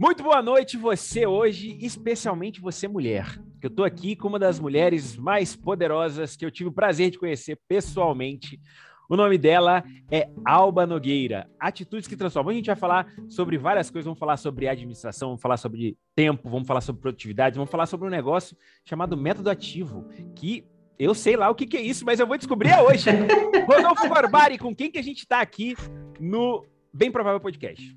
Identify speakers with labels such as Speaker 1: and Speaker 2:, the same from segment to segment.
Speaker 1: Muito boa noite, você hoje, especialmente você mulher. Que eu tô aqui com uma das mulheres mais poderosas que eu tive o prazer de conhecer pessoalmente. O nome dela é Alba Nogueira. Atitudes que transformam. A gente vai falar sobre várias coisas. Vamos falar sobre administração, vamos falar sobre tempo, vamos falar sobre produtividade, vamos falar sobre um negócio chamado método ativo, que eu sei lá o que, que é isso, mas eu vou descobrir hoje. Rodolfo Barbari, com quem que a gente está aqui no Bem Provável Podcast?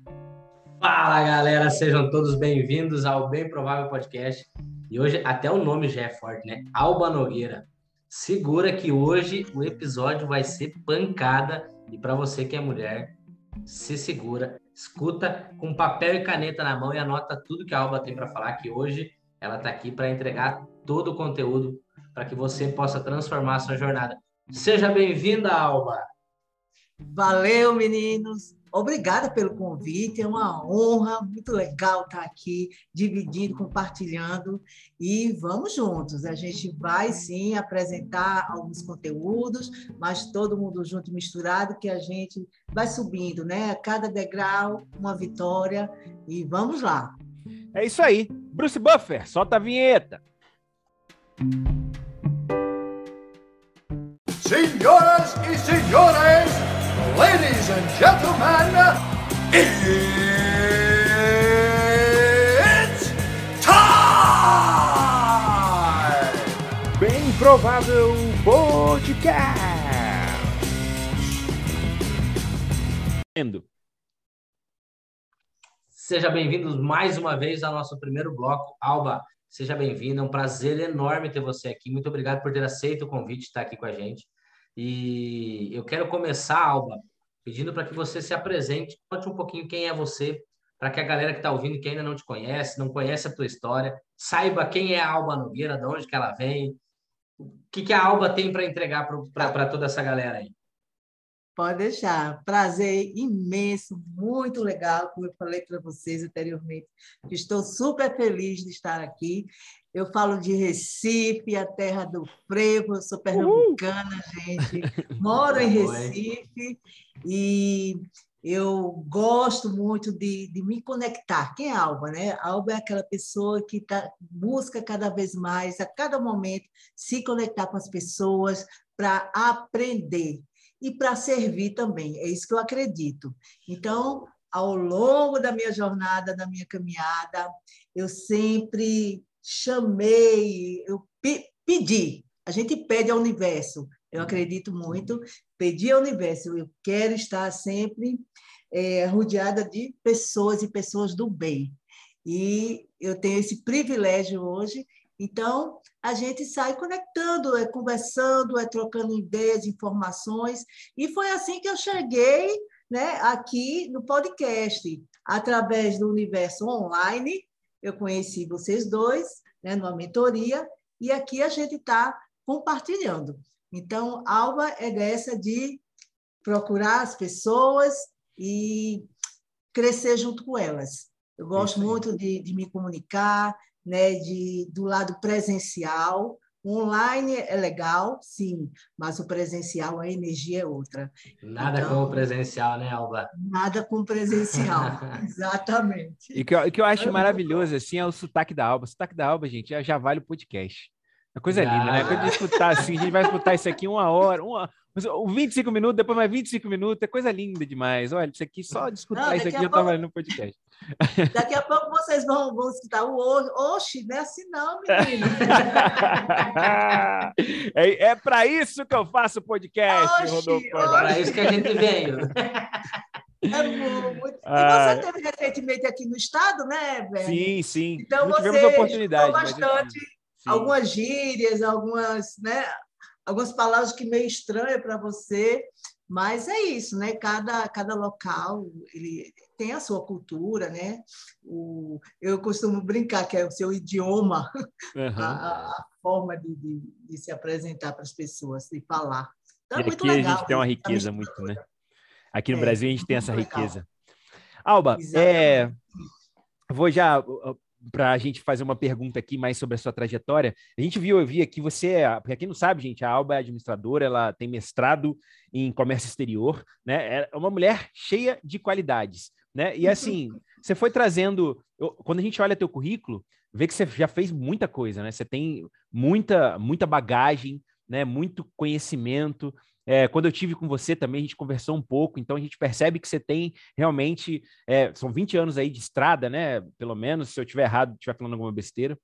Speaker 2: Fala galera, sejam todos bem-vindos ao Bem Provável Podcast. E hoje até o nome já é forte, né? Alba Nogueira. Segura que hoje o episódio vai ser pancada e para você que é mulher, se segura, escuta com papel e caneta na mão e anota tudo que a Alba tem para falar que hoje ela está aqui para entregar todo o conteúdo para que você possa transformar a sua jornada. Seja bem-vinda, Alba.
Speaker 3: Valeu, meninos. Obrigada pelo convite, é uma honra, muito legal estar aqui, dividindo, compartilhando, e vamos juntos. A gente vai sim apresentar alguns conteúdos, mas todo mundo junto e misturado, que a gente vai subindo, né? Cada degrau, uma vitória, e vamos lá.
Speaker 1: É isso aí. Bruce Buffer, solta a vinheta.
Speaker 4: Senhoras e senhores, ladies and gentlemen, it's time!
Speaker 1: Bem provável podcast.
Speaker 2: Seja bem-vindo mais uma vez ao nosso primeiro bloco. Alba, seja bem-vinda. É um prazer enorme ter você aqui. Muito obrigado por ter aceito o convite de estar aqui com a gente. E eu quero começar, Alba, pedindo para que você se apresente, conte um pouquinho quem é você, para que a galera que está ouvindo, que ainda não te conhece, não conhece a tua história, saiba quem é a Alba Nogueira, de onde que ela vem, o que, que a Alba tem para entregar para toda essa galera aí.
Speaker 3: Pode deixar. Prazer imenso, muito legal, como eu falei para vocês anteriormente. Estou super feliz de estar aqui. Eu falo de Recife, a terra do frevo, eu sou pernambucana, uh! gente. Moro em Recife e eu gosto muito de, de, me conectar. Quem é Alba, né? Alba é aquela pessoa que tá, busca cada vez mais, a cada momento, se conectar com as pessoas para aprender e para servir também. É isso que eu acredito. Então, ao longo da minha jornada, da minha caminhada, eu sempre chamei, eu pedi. A gente pede ao universo. Eu acredito muito. Pedi ao universo. Eu quero estar sempre é, rodeada de pessoas e pessoas do bem. E eu tenho esse privilégio hoje. Então, a gente sai conectando, é conversando, é trocando ideias, informações. E foi assim que eu cheguei né, aqui no podcast, através do universo online, eu conheci vocês dois, né, numa mentoria, e aqui a gente está compartilhando. Então, Alba é dessa de procurar as pessoas e crescer junto com elas. Eu gosto muito de, de me comunicar, né, de, do lado presencial, Online é legal, sim, mas o presencial, a energia é outra.
Speaker 2: Nada então, como presencial, né, Alba?
Speaker 3: Nada como presencial, exatamente.
Speaker 1: E o que, que, eu acho maravilhoso, assim, é o sotaque da Alba. O sotaque da Alba, gente, já vale o podcast. É coisa ah. linda, né? Quando a gente escutar assim, a gente vai escutar isso aqui uma hora, uma, 25 minutos, depois mais 25 minutos, é coisa linda demais. Olha, isso aqui, só de escutar Não, isso aqui, eu pouco... tava no podcast.
Speaker 3: Daqui a pouco vocês vão, vão escutar o oxe, não é assim não, menino.
Speaker 1: é é para isso que eu faço podcast, oxi, Rodolfo. É
Speaker 2: para isso que a gente veio.
Speaker 3: É muito. Ah, e você teve recentemente aqui no estado, né,
Speaker 1: velho? Sim, sim. Então Não você oportunidade,
Speaker 3: bastante algumas gírias, algumas, né, algumas palavras que meio estranhas para você, mas é isso, né? Cada, cada local ele tem a sua cultura, né? O, eu costumo brincar que é o seu idioma, uhum. a, a, forma de, de, de, se apresentar para as pessoas, de falar.
Speaker 1: Então, e é muito aqui legal, a gente tem uma riqueza muito, né? Aqui no é, Brasil a gente tem essa legal. riqueza. Alba, é, vou já para a gente fazer uma pergunta aqui mais sobre a sua trajetória. A gente viu, eu vi aqui você, é, para quem não sabe, gente, a Alba é administradora, ela tem mestrado em comércio exterior, né? É uma mulher cheia de qualidades. né? E assim, você foi trazendo, quando a gente olha teu currículo, vê que você já fez muita coisa, né? Você tem muita, muita bagagem, né? Muito conhecimento. É, quando eu tive com você também, a gente conversou um pouco, então a gente percebe que você tem realmente, é, são 20 anos aí de estrada, né? Pelo menos, se eu tiver errado, estiver falando alguma besteira.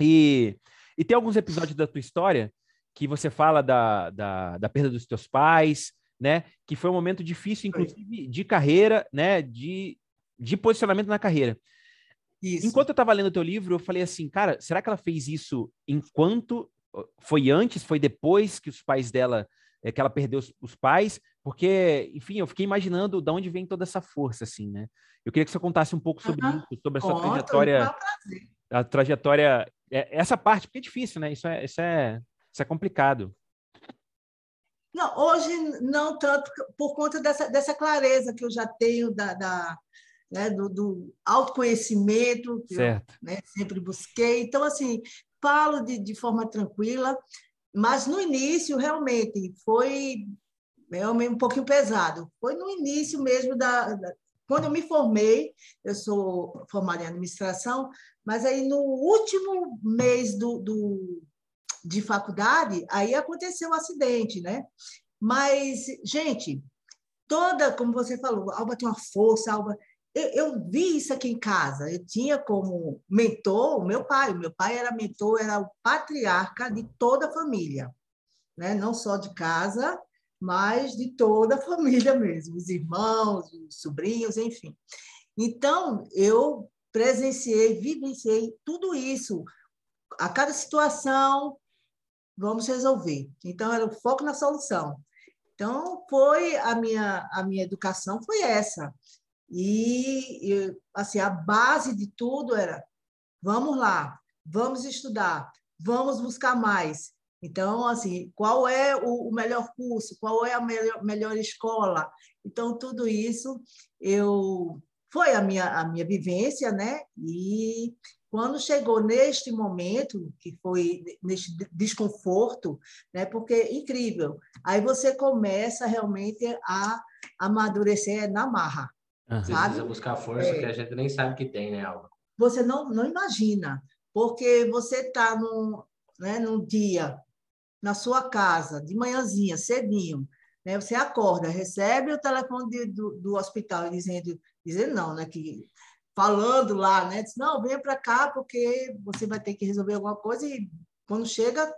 Speaker 1: E, e tem alguns episódios da tua história que você fala da, da, da perda dos teus pais, né? Que foi um momento difícil, inclusive, de carreira, né? De, de posicionamento na carreira. Isso. Enquanto eu estava lendo o teu livro, eu falei assim, cara, será que ela fez isso enquanto foi antes, foi depois que os pais dela, é, que ela perdeu os, os, pais? Porque, enfim, eu fiquei imaginando de onde vem toda essa força, assim, né? Eu queria que você contasse um pouco sobre uhum. isso, sobre a sua Conto, trajetória, a trajetória, é, essa parte, porque é difícil, né? Isso é, isso é, isso é complicado.
Speaker 3: Não, hoje não tanto por conta dessa, dessa clareza que eu já tenho da, da né, do, do, autoconhecimento que certo. eu né, sempre busquei. Então, assim, falo de, de forma tranquila, mas no início, realmente, foi um pouquinho pesado. Foi no início mesmo da, da quando eu me formei, eu sou formada em administração, mas aí no último mês do, do, de faculdade, aí aconteceu o um acidente, né? Mas, gente, toda, como você falou, a Alba tem uma força, Alba, eu, eu, vi isso aqui em casa. Eu tinha como mentor o meu pai. O meu pai era mentor, era o patriarca de toda a família, né? não só de casa, mas de toda a família mesmo, os irmãos, os sobrinhos, enfim. Então, eu presenciei, vivenciei tudo isso. A cada situação, vamos resolver. Então, era o foco na solução. Então, foi a minha, a minha educação foi essa. E, assim, a base de tudo era: vamos lá, vamos estudar, vamos buscar mais. Então, assim, qual é o, melhor curso, qual é a melhor, melhor escola? Então, tudo isso eu foi a minha, a minha vivência, né? E quando chegou neste momento, que foi neste desconforto, né? Porque é incrível. Aí você começa realmente a amadurecer na marra.
Speaker 2: Uhum. Você precisa buscar força é. que a gente nem sabe que tem, né, Alba?
Speaker 3: Você não, não imagina, porque você está num, né, num dia, na sua casa, de manhãzinha, cedinho, né, você acorda, recebe o telefone de, do, do hospital dizendo, dizendo não, né, que falando lá, né, diz, não, venha para cá porque você vai ter que resolver alguma coisa e quando chega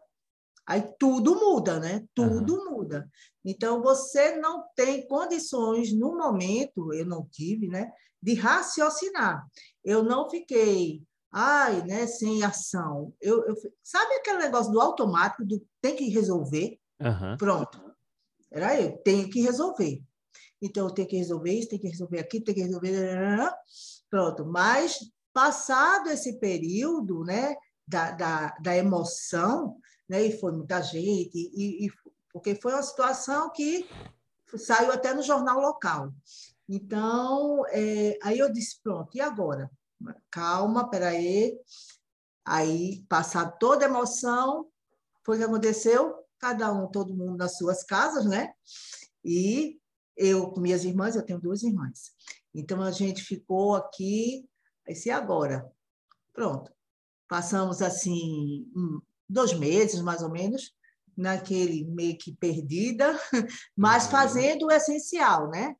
Speaker 3: Aí tudo muda, né? Tudo uhum. muda. Então, você não tem condições, no momento, eu não tive, né? De raciocinar. Eu não fiquei, ai, né? Sem ação. Eu, eu sabe aquele negócio do automático, do tem que resolver? Uhum. Pronto. Era eu, tenho que resolver. Então, eu tenho que resolver isso, tenho que resolver aqui, tenho que resolver. Pronto. Mas, passado esse período, né? Da, da, da emoção, né? e foi muita gente, e, e, porque foi uma situação que saiu até no jornal local. Então, é, aí eu disse, pronto, e agora? Calma, peraí. Aí, passar toda a emoção, foi o que aconteceu, cada um, todo mundo nas suas casas, né? E eu com minhas irmãs, eu tenho duas irmãs. Então, a gente ficou aqui, aí se agora? Pronto. Passamos, assim, dois meses, mais ou menos, naquele meio que perdida, mas uhum. fazendo o essencial, né?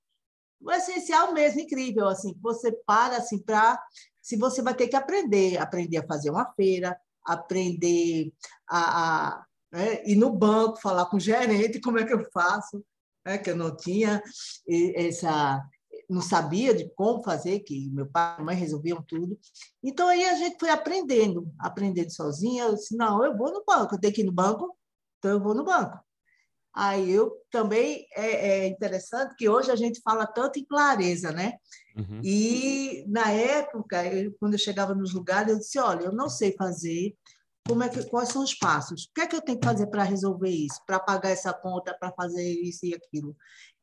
Speaker 3: O essencial mesmo, incrível, assim, você para, assim, para... Se você vai ter que aprender, aprender a fazer uma feira, aprender a, a né, ir no banco, falar com o gerente, como é que eu faço, né, que eu não tinha essa não sabia de como fazer, que meu pai e mãe resolviam tudo. Então aí a gente foi aprendendo, aprendendo sozinha. Eu disse, não, eu vou no banco, eu tenho que ir no banco, então eu vou no banco. Aí eu também é, é interessante que hoje a gente fala tanto em clareza, né? Uhum. E na época, eu, quando eu chegava nos lugares, eu disse, olha, eu não sei fazer, como é que, quais são os passos? O que é que eu tenho que fazer para resolver isso, para pagar essa conta, para fazer isso e aquilo?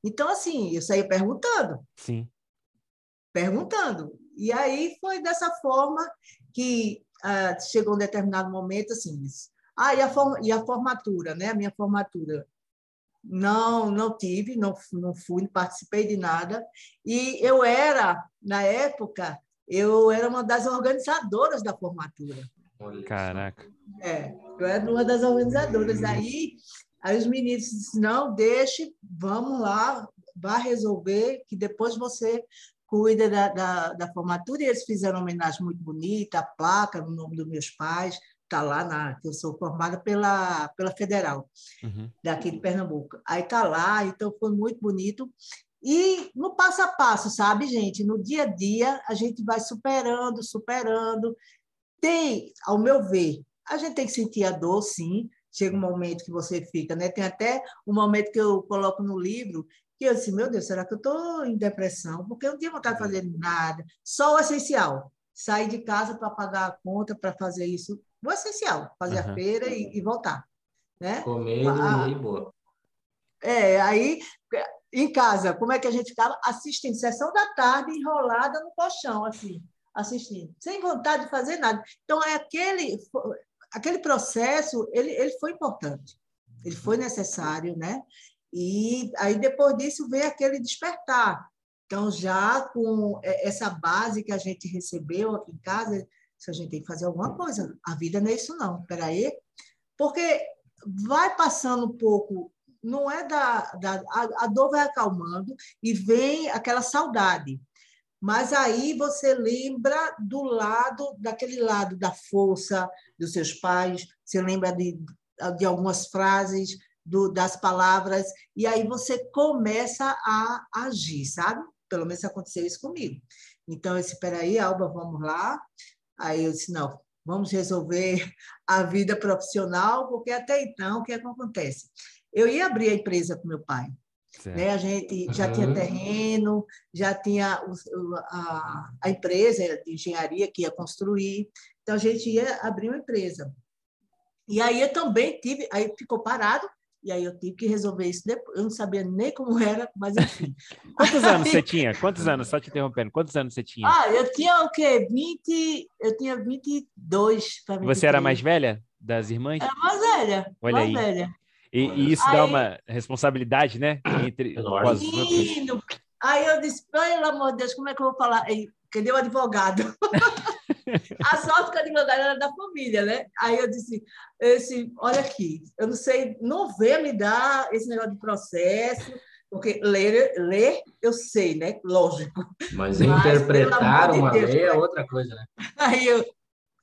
Speaker 3: Então, assim, eu saía perguntando.
Speaker 1: Sim.
Speaker 3: Perguntando. E aí foi dessa forma que ah, chegou um determinado momento, assim, ah, e a, form e a formatura, né? A minha formatura. Não, não tive, não, não fui, não participei de nada. E eu era, na época, eu era uma das organizadoras da formatura.
Speaker 1: Caraca.
Speaker 3: É, eu era uma das organizadoras. Aí, aí os meninos disseram, não, deixe, vamos lá, vá resolver, que depois você cuida da, da, da, formatura. E eles fizeram uma homenagem muito bonita, a placa no nome dos meus pais, está lá na que eu sou formada pela pela Federal uhum. daqui de Pernambuco. Aí está lá, então foi muito bonito. E no passo a passo, sabe, gente? No dia a dia, a gente vai superando, superando. Tem, ao meu ver, a gente tem que sentir a dor, sim. Chega um momento que você fica, né? Tem até um momento que eu coloco no livro que eu disse, meu Deus, será que eu estou em depressão? Porque eu não tinha vontade de fazer nada, só o essencial. Sair de casa para pagar a conta, para fazer isso, o essencial, fazer uhum. a feira e, e, voltar. Né?
Speaker 2: Comer ah, e boa.
Speaker 3: É, aí, em casa, como é que a gente ficava? Assistindo, sessão da tarde, enrolada no colchão, assim, assistindo, sem vontade de fazer nada. Então, é aquele, aquele processo, ele, ele foi importante, ele foi necessário, né? E aí, depois disso, veio aquele despertar. Então, já com essa base que a gente recebeu aqui em casa, a gente tem que fazer alguma coisa. A vida não é isso, não. Espera aí. Porque vai passando um pouco, não é da. da a, a dor vai acalmando e vem aquela saudade. Mas aí você lembra do lado, daquele lado da força dos seus pais, você lembra de, de algumas frases, do, das palavras, e aí você começa a agir, sabe? Pelo menos aconteceu isso comigo. Então, eu disse, peraí, Alba, vamos lá, Aí eu disse, não, vamos resolver a vida profissional, porque até então, o que, é acontece? Eu ia abrir a empresa com meu pai. Né? A gente já uhum. tinha terreno, já tinha a, a empresa de engenharia que ia construir, então a gente ia abrir uma empresa. E aí eu também tive, aí ficou parado, e aí eu tive que resolver isso depois. Eu não sabia nem como era, mas enfim.
Speaker 1: Quantos anos você tinha? Quantos anos? Só te interrompendo. Quantos anos você tinha?
Speaker 3: Ah, eu tinha o quê? 20... Eu tinha 22 para
Speaker 1: Você era mais velha das irmãs?
Speaker 3: Era mais velha.
Speaker 1: Olha
Speaker 3: mais
Speaker 1: aí.
Speaker 3: velha.
Speaker 1: E, e isso aí... dá uma responsabilidade, né? Entre
Speaker 3: os Menino. Aí eu disse, pelo amor de Deus, como é que eu vou falar? Cadê o advogado? A sorte que a advogada era da família, né? Aí eu disse, esse, olha aqui, eu não sei, não vê me dar esse negócio de processo, porque ler, ler eu sei, né? Lógico.
Speaker 2: Mas, Mas interpretar uma de Deus, lei é outra coisa, né?
Speaker 3: Aí eu,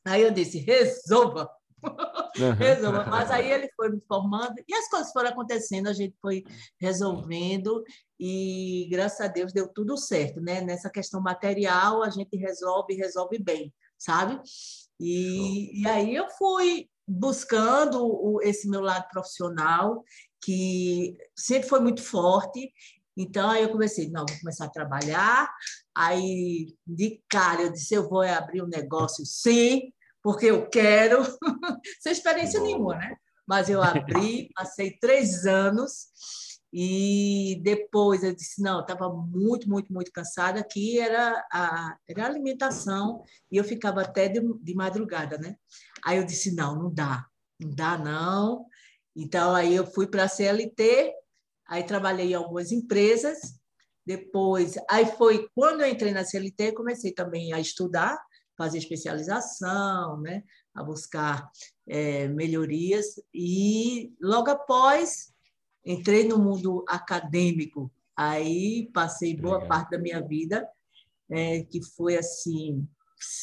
Speaker 3: aí eu disse, resolva. Uhum. resolva. Mas aí ele foi me formando e as coisas foram acontecendo, a gente foi resolvendo e graças a Deus deu tudo certo, né? Nessa questão material a gente resolve, resolve bem sabe? E, e aí eu fui buscando o, esse meu lado profissional, que sempre foi muito forte. Então, aí eu comecei, não, vou começar a trabalhar. Aí, de cara, eu disse, eu vou abrir um negócio sim, porque eu quero. Sem experiência nenhuma, né? Mas eu abri, passei três anos e depois eu disse, não, estava muito, muito, muito cansada, que era a, era a alimentação, e eu ficava até de, de madrugada, né? Aí eu disse, não, não dá, não dá não. Então, aí eu fui para a CLT, aí trabalhei em algumas empresas, depois, aí foi quando eu entrei na CLT, comecei também a estudar, fazer especialização, né? a buscar é, melhorias, e logo após entrei no mundo acadêmico, aí passei boa Legal. parte da minha vida, é, que foi assim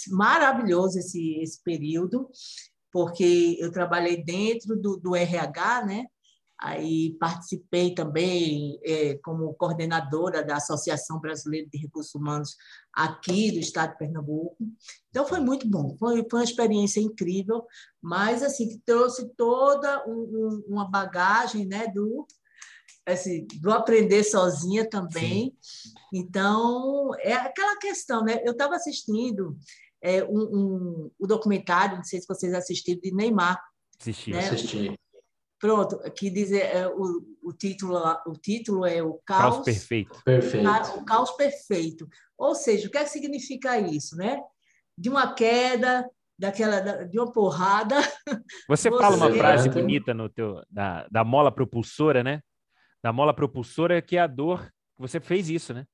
Speaker 3: maravilhoso esse, esse período, porque eu trabalhei dentro do, do RH, né? Aí participei também é, como coordenadora da Associação Brasileira de Recursos Humanos aqui do Estado de Pernambuco. Então foi muito bom, foi, foi uma experiência incrível, mas assim que trouxe toda um, um, uma bagagem, né, do assim, do aprender sozinha também. Sim. Então é aquela questão, né? Eu estava assistindo é, um, um, o documentário, não sei se vocês assistiram de Neymar.
Speaker 1: Assisti,
Speaker 2: né? assisti.
Speaker 3: Pronto, que diz é, o, o, título, o título é o caos,
Speaker 1: caos perfeito.
Speaker 2: perfeito.
Speaker 3: O caos perfeito. Ou seja, o que, é que significa isso, né? De uma queda, daquela de uma porrada.
Speaker 1: Você, você... fala uma frase bonita no teu da, da mola propulsora, né? da mola propulsora, que é a dor. Você fez isso, né?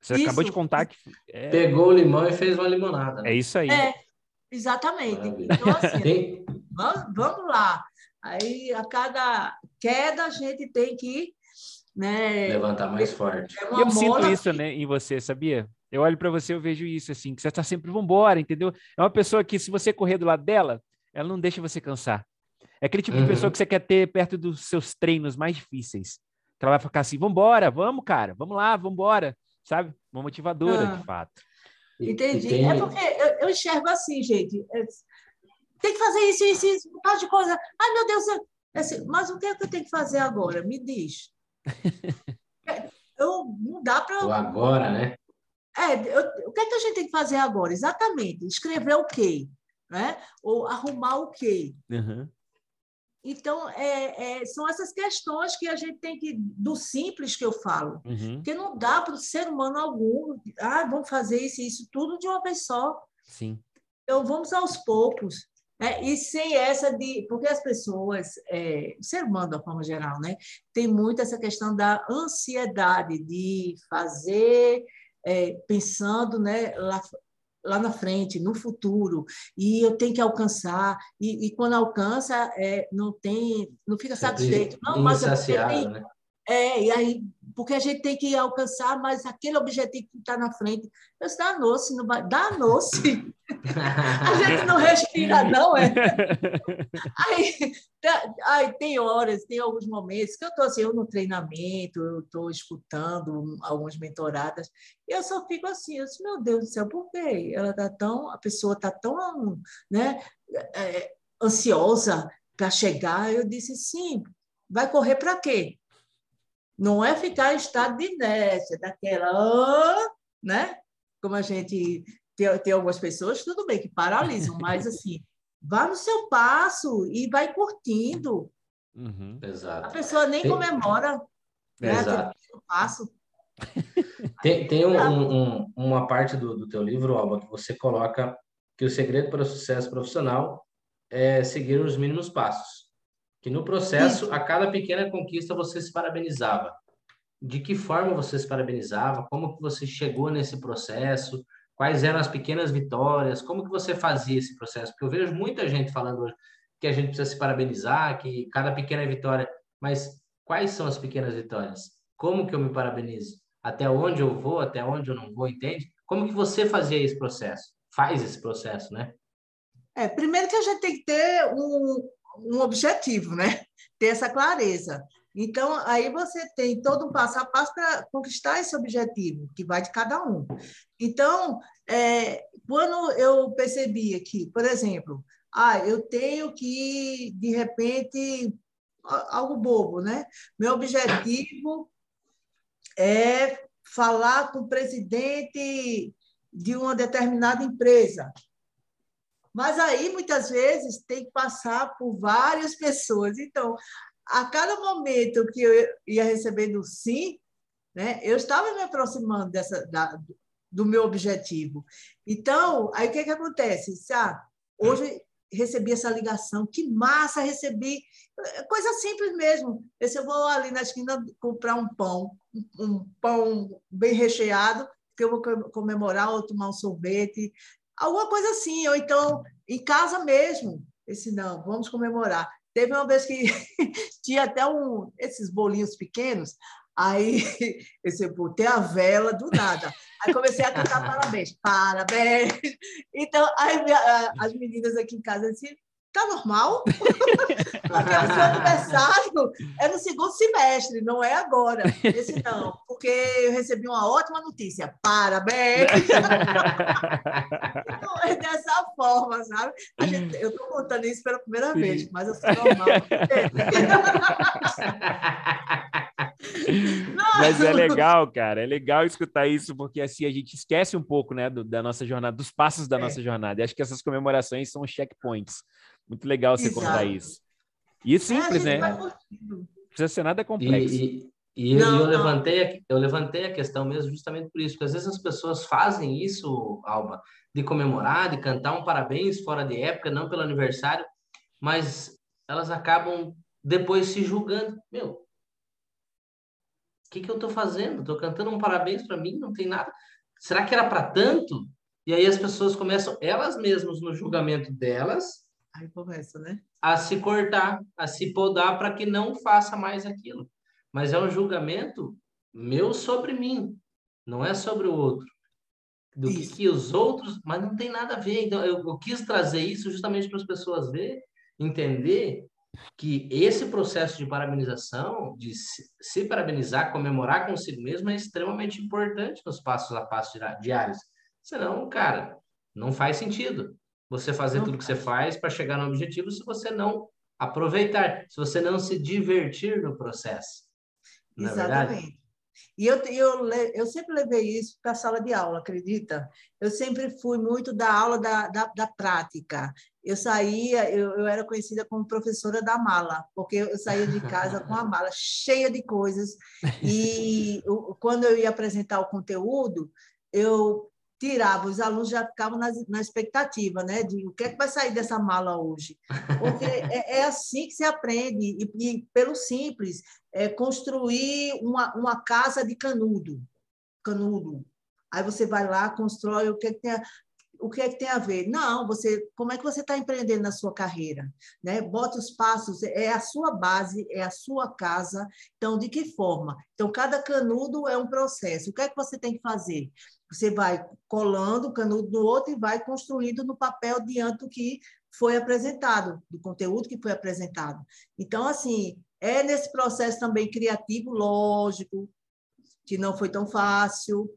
Speaker 1: Você
Speaker 3: Isso.
Speaker 1: acabou de contar que. É,
Speaker 2: Pegou o limão e fez uma limonada. né?
Speaker 1: é isso aí.
Speaker 3: É, exatamente.
Speaker 2: Maravilha.
Speaker 3: Então, assim, vamos, vamos lá. Aí, a cada queda, a gente tem que. Né,
Speaker 2: levantar mais forte.
Speaker 3: é
Speaker 1: eu sinto isso, né, em você, sabia? Eu olho pra você, eu vejo isso, assim, que você tá sempre, vambora, entendeu? É uma pessoa que, se você correr do lado dela, ela não deixa você cansar. É aquele tipo de
Speaker 2: Uhum.
Speaker 1: pessoa que você quer ter perto dos seus treinos mais difíceis. Que ela vai ficar assim, vambora, vamos, cara, vamos lá, vambora, sabe? Uma motivadora,
Speaker 3: Ah.
Speaker 1: de fato.
Speaker 3: Entendi.
Speaker 2: e tem-
Speaker 3: É porque eu, eu enxergo assim, gente. Tem que fazer isso, isso, isso, um bocado de coisa. Ai, meu Deus, é assim, mas o que é que eu tenho que fazer agora? Me diz. Eu, não dá para.
Speaker 2: agora, né?
Speaker 3: É, eu- o que é que a gente tem que fazer agora? Exatamente. Escrever o quê? Né? Ou arrumar o quê?
Speaker 1: Uhum.
Speaker 3: Então, é, é, são essas questões que a gente tem que, do simples que eu falo.
Speaker 1: Uhum.
Speaker 3: Porque não dá para o ser humano algum, ah, vamos fazer isso e isso, tudo de uma vez só.
Speaker 1: Sim.
Speaker 3: Então, vamos aos poucos. Né? E sem essa de. Porque as pessoas, é, o ser humano, da forma geral, né, tem muito essa questão da ansiedade de fazer, é, pensando né, lá, lá na frente, no futuro, e eu tenho que alcançar, e, e quando alcança, é, não tem, não fica satisfeito. Não, mas é
Speaker 2: Insaciável,
Speaker 3: tem,
Speaker 2: né?
Speaker 3: é, e aí, porque a gente tem que alcançar, mas aquele objetivo que está na frente, eu disse, danou-se, não vai, danou-se. A gente não respira, não, é? Aí, tá- aí tem horas, tem alguns momentos que eu estou assim, eu no treinamento, eu estou escutando algumas mentoradas, e eu só fico assim, eu disse, meu Deus do céu, por quê? Ela tá tão, a pessoa está tão né, é, ansiosa para chegar. Eu disse, sim, vai correr para quê? Não é ficar em estado de inércia, daquela, "Ah", né? Como a gente tem, tem algumas pessoas, tudo bem, que paralisam, mas assim, vá no seu passo e vai curtindo.
Speaker 1: Uhum.
Speaker 3: A
Speaker 2: Exato.
Speaker 3: pessoa nem
Speaker 2: Tem-
Speaker 3: comemora né,
Speaker 2: Exato.
Speaker 3: aquele passo.
Speaker 2: Tem, tem um- um- uma parte do, do teu livro, Alba, que você coloca que o segredo para o sucesso profissional é seguir os mínimos passos. Que no processo, a cada pequena conquista, você se parabenizava. De que forma você se parabenizava? Como que você chegou nesse processo? Quais eram as pequenas vitórias? Como que você fazia esse processo? Porque eu vejo muita gente falando hoje que a gente precisa se parabenizar, que cada pequena vitória... Mas quais são as pequenas vitórias? Como que eu me parabenizo? Até onde eu vou, até onde eu não vou, entende? Como que você fazia esse processo? Faz esse processo, né?
Speaker 3: É, primeiro que a gente tem que ter um, um objetivo, né? Ter essa clareza. Então, aí você tem todo um passo a passo para conquistar esse objetivo, que vai de cada um. Então, é, quando eu percebi que, por exemplo, ah, eu tenho que, de repente, algo bobo, né? Meu objetivo é falar com o presidente de uma determinada empresa. Mas aí, muitas vezes, tem que passar por várias pessoas. Então, a cada momento que eu ia recebendo sim, né, eu estava me aproximando dessa, da, do meu objetivo. Então, aí o que, que acontece? Ah, hoje recebi essa ligação, que massa, recebi. Coisa simples mesmo. Se eu vou ali na esquina comprar um pão, um pão bem recheado, que eu vou comemorar ou tomar um sorvete, alguma coisa assim, ou então em casa mesmo. Esse não, vamos comemorar. Teve uma vez que tinha até um, esses bolinhos pequenos, aí eu botei a vela do nada. Aí comecei a cantar parabéns, parabéns. Então, aí as meninas aqui em casa disseram, tá normal? Porque o seu aniversário é no segundo semestre, não é agora. Esse não, porque eu recebi uma ótima notícia. Parabéns! então, é dessa forma, sabe? Gente, eu estou contando isso pela primeira vez, mas eu sou normal.
Speaker 1: Mas é legal, cara. É legal escutar isso, porque assim a gente esquece um pouco, né, do- da nossa jornada, dos passos da
Speaker 3: É.
Speaker 1: nossa jornada. E acho que essas comemorações são checkpoints. Muito legal você contar
Speaker 3: Exato.
Speaker 1: isso. E
Speaker 3: É, a
Speaker 1: simples,
Speaker 3: gente
Speaker 1: né? Não precisa ser nada
Speaker 2: E,
Speaker 1: complexo.
Speaker 2: e, e eu,
Speaker 3: Não,
Speaker 2: eu
Speaker 3: não.
Speaker 2: levantei, a- eu levantei a questão mesmo justamente por isso, porque às vezes as pessoas fazem isso, Alba, de comemorar, de cantar um parabéns fora de época, não pelo aniversário, mas elas acabam depois se julgando. Meu, que, que eu estou fazendo? Estou cantando um parabéns para mim, não tem nada. Será que era para tanto? E aí as pessoas começam, elas mesmas, no julgamento delas,
Speaker 3: Aí começa, né?
Speaker 2: a se cortar, a se podar para que não faça mais aquilo. Mas é um julgamento meu sobre mim, não é sobre o outro. Do que, que os outros, mas não tem nada a ver. Então, eu, eu quis trazer isso justamente para as pessoas ver, entender que esse processo de parabenização, de se, parabenizar, comemorar consigo mesmo, é extremamente importante nos passos a passos diários. Senão, cara, não faz sentido você fazer
Speaker 3: Não
Speaker 2: tudo que você faz para chegar no objetivo se você não aproveitar, se você não se divertir no processo. É verdade?
Speaker 3: E eu, eu, eu sempre levei isso para a sala de aula, acredita? Eu sempre fui muito da aula da, da, da prática. Eu saía, eu, eu era conhecida como professora da mala, porque eu saía de casa com a mala cheia de coisas. E eu- quando eu ia apresentar o conteúdo, eu tirava, os alunos já ficavam na, na expectativa, né? De o que é que vai sair dessa mala hoje. Porque é, é assim que se aprende, e, e pelo simples, é construir uma, uma casa de canudo. Canudo. Aí você vai lá, constrói o que, é que tem a, o que é que tem a ver? Não, você, como é que você está empreendendo na sua carreira? Né? Bota os passos, é a sua base, é a sua casa. Então, de que forma? Então, cada canudo é um processo. O que é que você tem que fazer? Você vai colando o canudo no outro e vai construindo no papel diante do que foi apresentado, do conteúdo que foi apresentado. Então, assim, é nesse processo também criativo, lógico, que não foi tão fácil,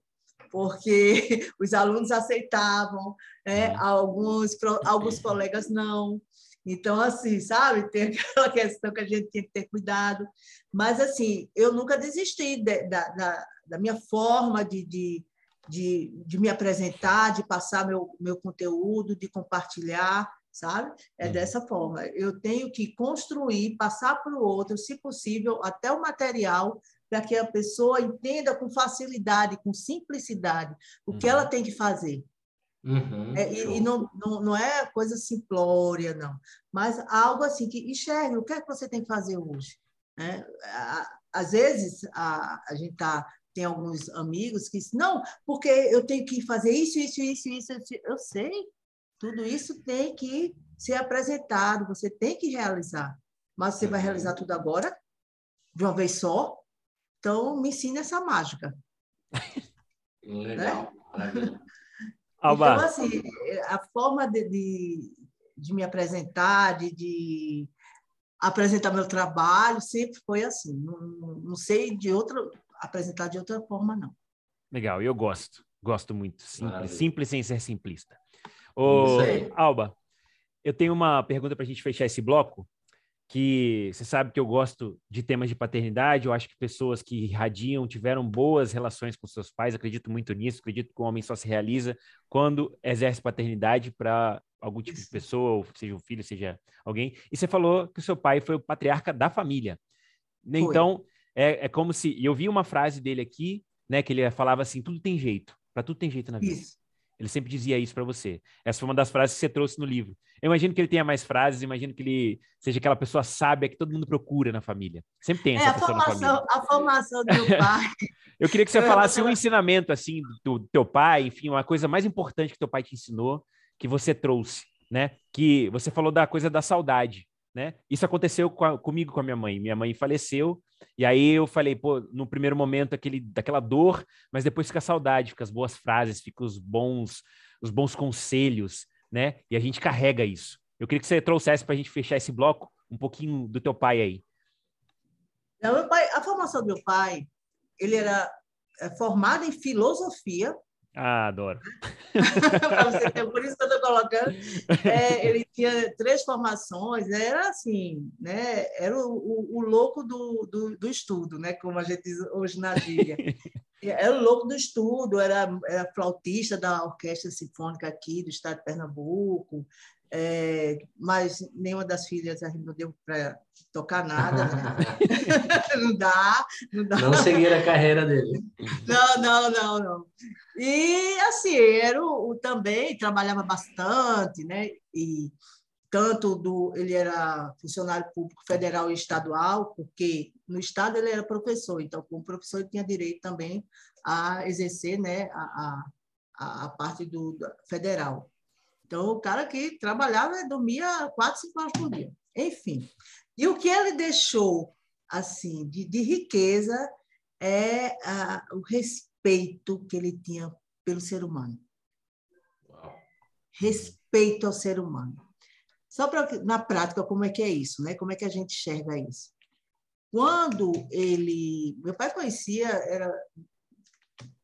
Speaker 3: porque os alunos aceitavam, né? alguns, pro- alguns colegas não. Então, assim, sabe, tem aquela questão que a gente tem que ter cuidado. Mas, assim, eu nunca desisti de- da, da, da minha forma de, de, de, de me apresentar, de passar meu, meu conteúdo, de compartilhar, sabe? É
Speaker 2: Uhum.
Speaker 3: dessa forma. Eu tenho que construir, passar para o outro, se possível, até o material, para que a pessoa entenda com facilidade, com simplicidade, o que
Speaker 2: Uhum.
Speaker 3: ela tem que fazer.
Speaker 2: Uhum,
Speaker 3: É, e e não, não, não é coisa simplória, não, mas algo assim que enxergue o que é que você tem que fazer hoje. né? Às vezes, a, a gente tá, tem alguns amigos que dizem, não, porque eu tenho que fazer isso, isso, isso, isso. isso." Eu sei, tudo isso tem que ser apresentado, você tem que realizar. Mas você vai realizar tudo agora, de uma vez só? Então, me ensine essa mágica.
Speaker 2: Legal, maravilha.
Speaker 1: Alba,
Speaker 3: Então, assim, a forma de, de, de me apresentar, de, de apresentar meu trabalho, sempre foi assim. Não, não sei de outra, apresentar de outra forma, não.
Speaker 1: legal, eu gosto. Gosto muito. Simples,
Speaker 2: Maravilha.
Speaker 1: simples sem ser simplista. Ô,
Speaker 2: Isso aí.
Speaker 1: Alba, eu tenho uma pergunta para a gente fechar esse bloco, que você sabe que eu gosto de temas de paternidade, eu acho que pessoas que irradiam, tiveram boas relações com seus pais, acredito muito nisso, acredito que o homem só se realiza quando exerce paternidade para algum tipo de
Speaker 3: Isso.
Speaker 1: pessoa, ou seja um filho, seja alguém. E você falou que o seu pai foi o patriarca da família.
Speaker 3: Foi.
Speaker 1: Então, é, é como se. Eu vi uma frase dele aqui, né, que ele falava assim: tudo tem jeito, para tudo tem jeito na vida.
Speaker 3: Isso.
Speaker 1: Ele sempre dizia isso para você. Essa foi uma das frases que você trouxe no livro. Eu imagino que ele tenha mais frases, imagino que ele seja aquela pessoa sábia que todo mundo procura na família. Sempre tem
Speaker 3: É,
Speaker 1: essa
Speaker 3: a
Speaker 1: pessoa na família.
Speaker 3: formação, a formação do meu pai.
Speaker 1: Eu queria que você
Speaker 3: Eu-
Speaker 1: falasse um ensinamento assim do teu pai, enfim, uma coisa mais importante que teu pai te ensinou, que você trouxe, né? Que você falou da coisa da saudade, né? Isso aconteceu com a- comigo com a minha mãe. Minha mãe faleceu e aí eu falei, pô, no primeiro momento aquele daquela dor, mas depois fica a saudade, fica as boas frases, fica os bons os bons conselhos, né? E a gente carrega isso. Eu queria que você trouxesse para a gente fechar esse bloco um pouquinho do teu pai aí.
Speaker 3: Meu pai, a formação do meu pai, ele era é, formado em filosofia,
Speaker 1: Ah, adoro.
Speaker 3: ter, por isso que eu estou colocando. É, ele tinha três formações, era assim, né? Era o, o, o louco do, do, do estudo, né? Como a gente diz hoje na gíria. Era o louco do estudo, era, era flautista da Orquestra Sinfônica aqui do estado de Pernambuco, é, mas nenhuma das filhas não deu para tocar nada, né? não dá, não dá.
Speaker 2: Não seguir a carreira dele.
Speaker 3: Não, não, não, não. E assim, o- também trabalhava bastante, né? E tanto do ele era funcionário público federal e estadual, porque no Estado ele era professor, então, como professor, ele tinha direito também a exercer né, a, a, a parte do federal. Então, o cara que trabalhava dormia quatro, cinco horas por dia. Enfim. E o que ele deixou assim de, de riqueza é a, o respeito que ele tinha pelo ser humano. Respeito ao ser humano. Só para na prática como é que é isso, né? Como é que a gente enxerga isso? Quando ele, meu pai conhecia, era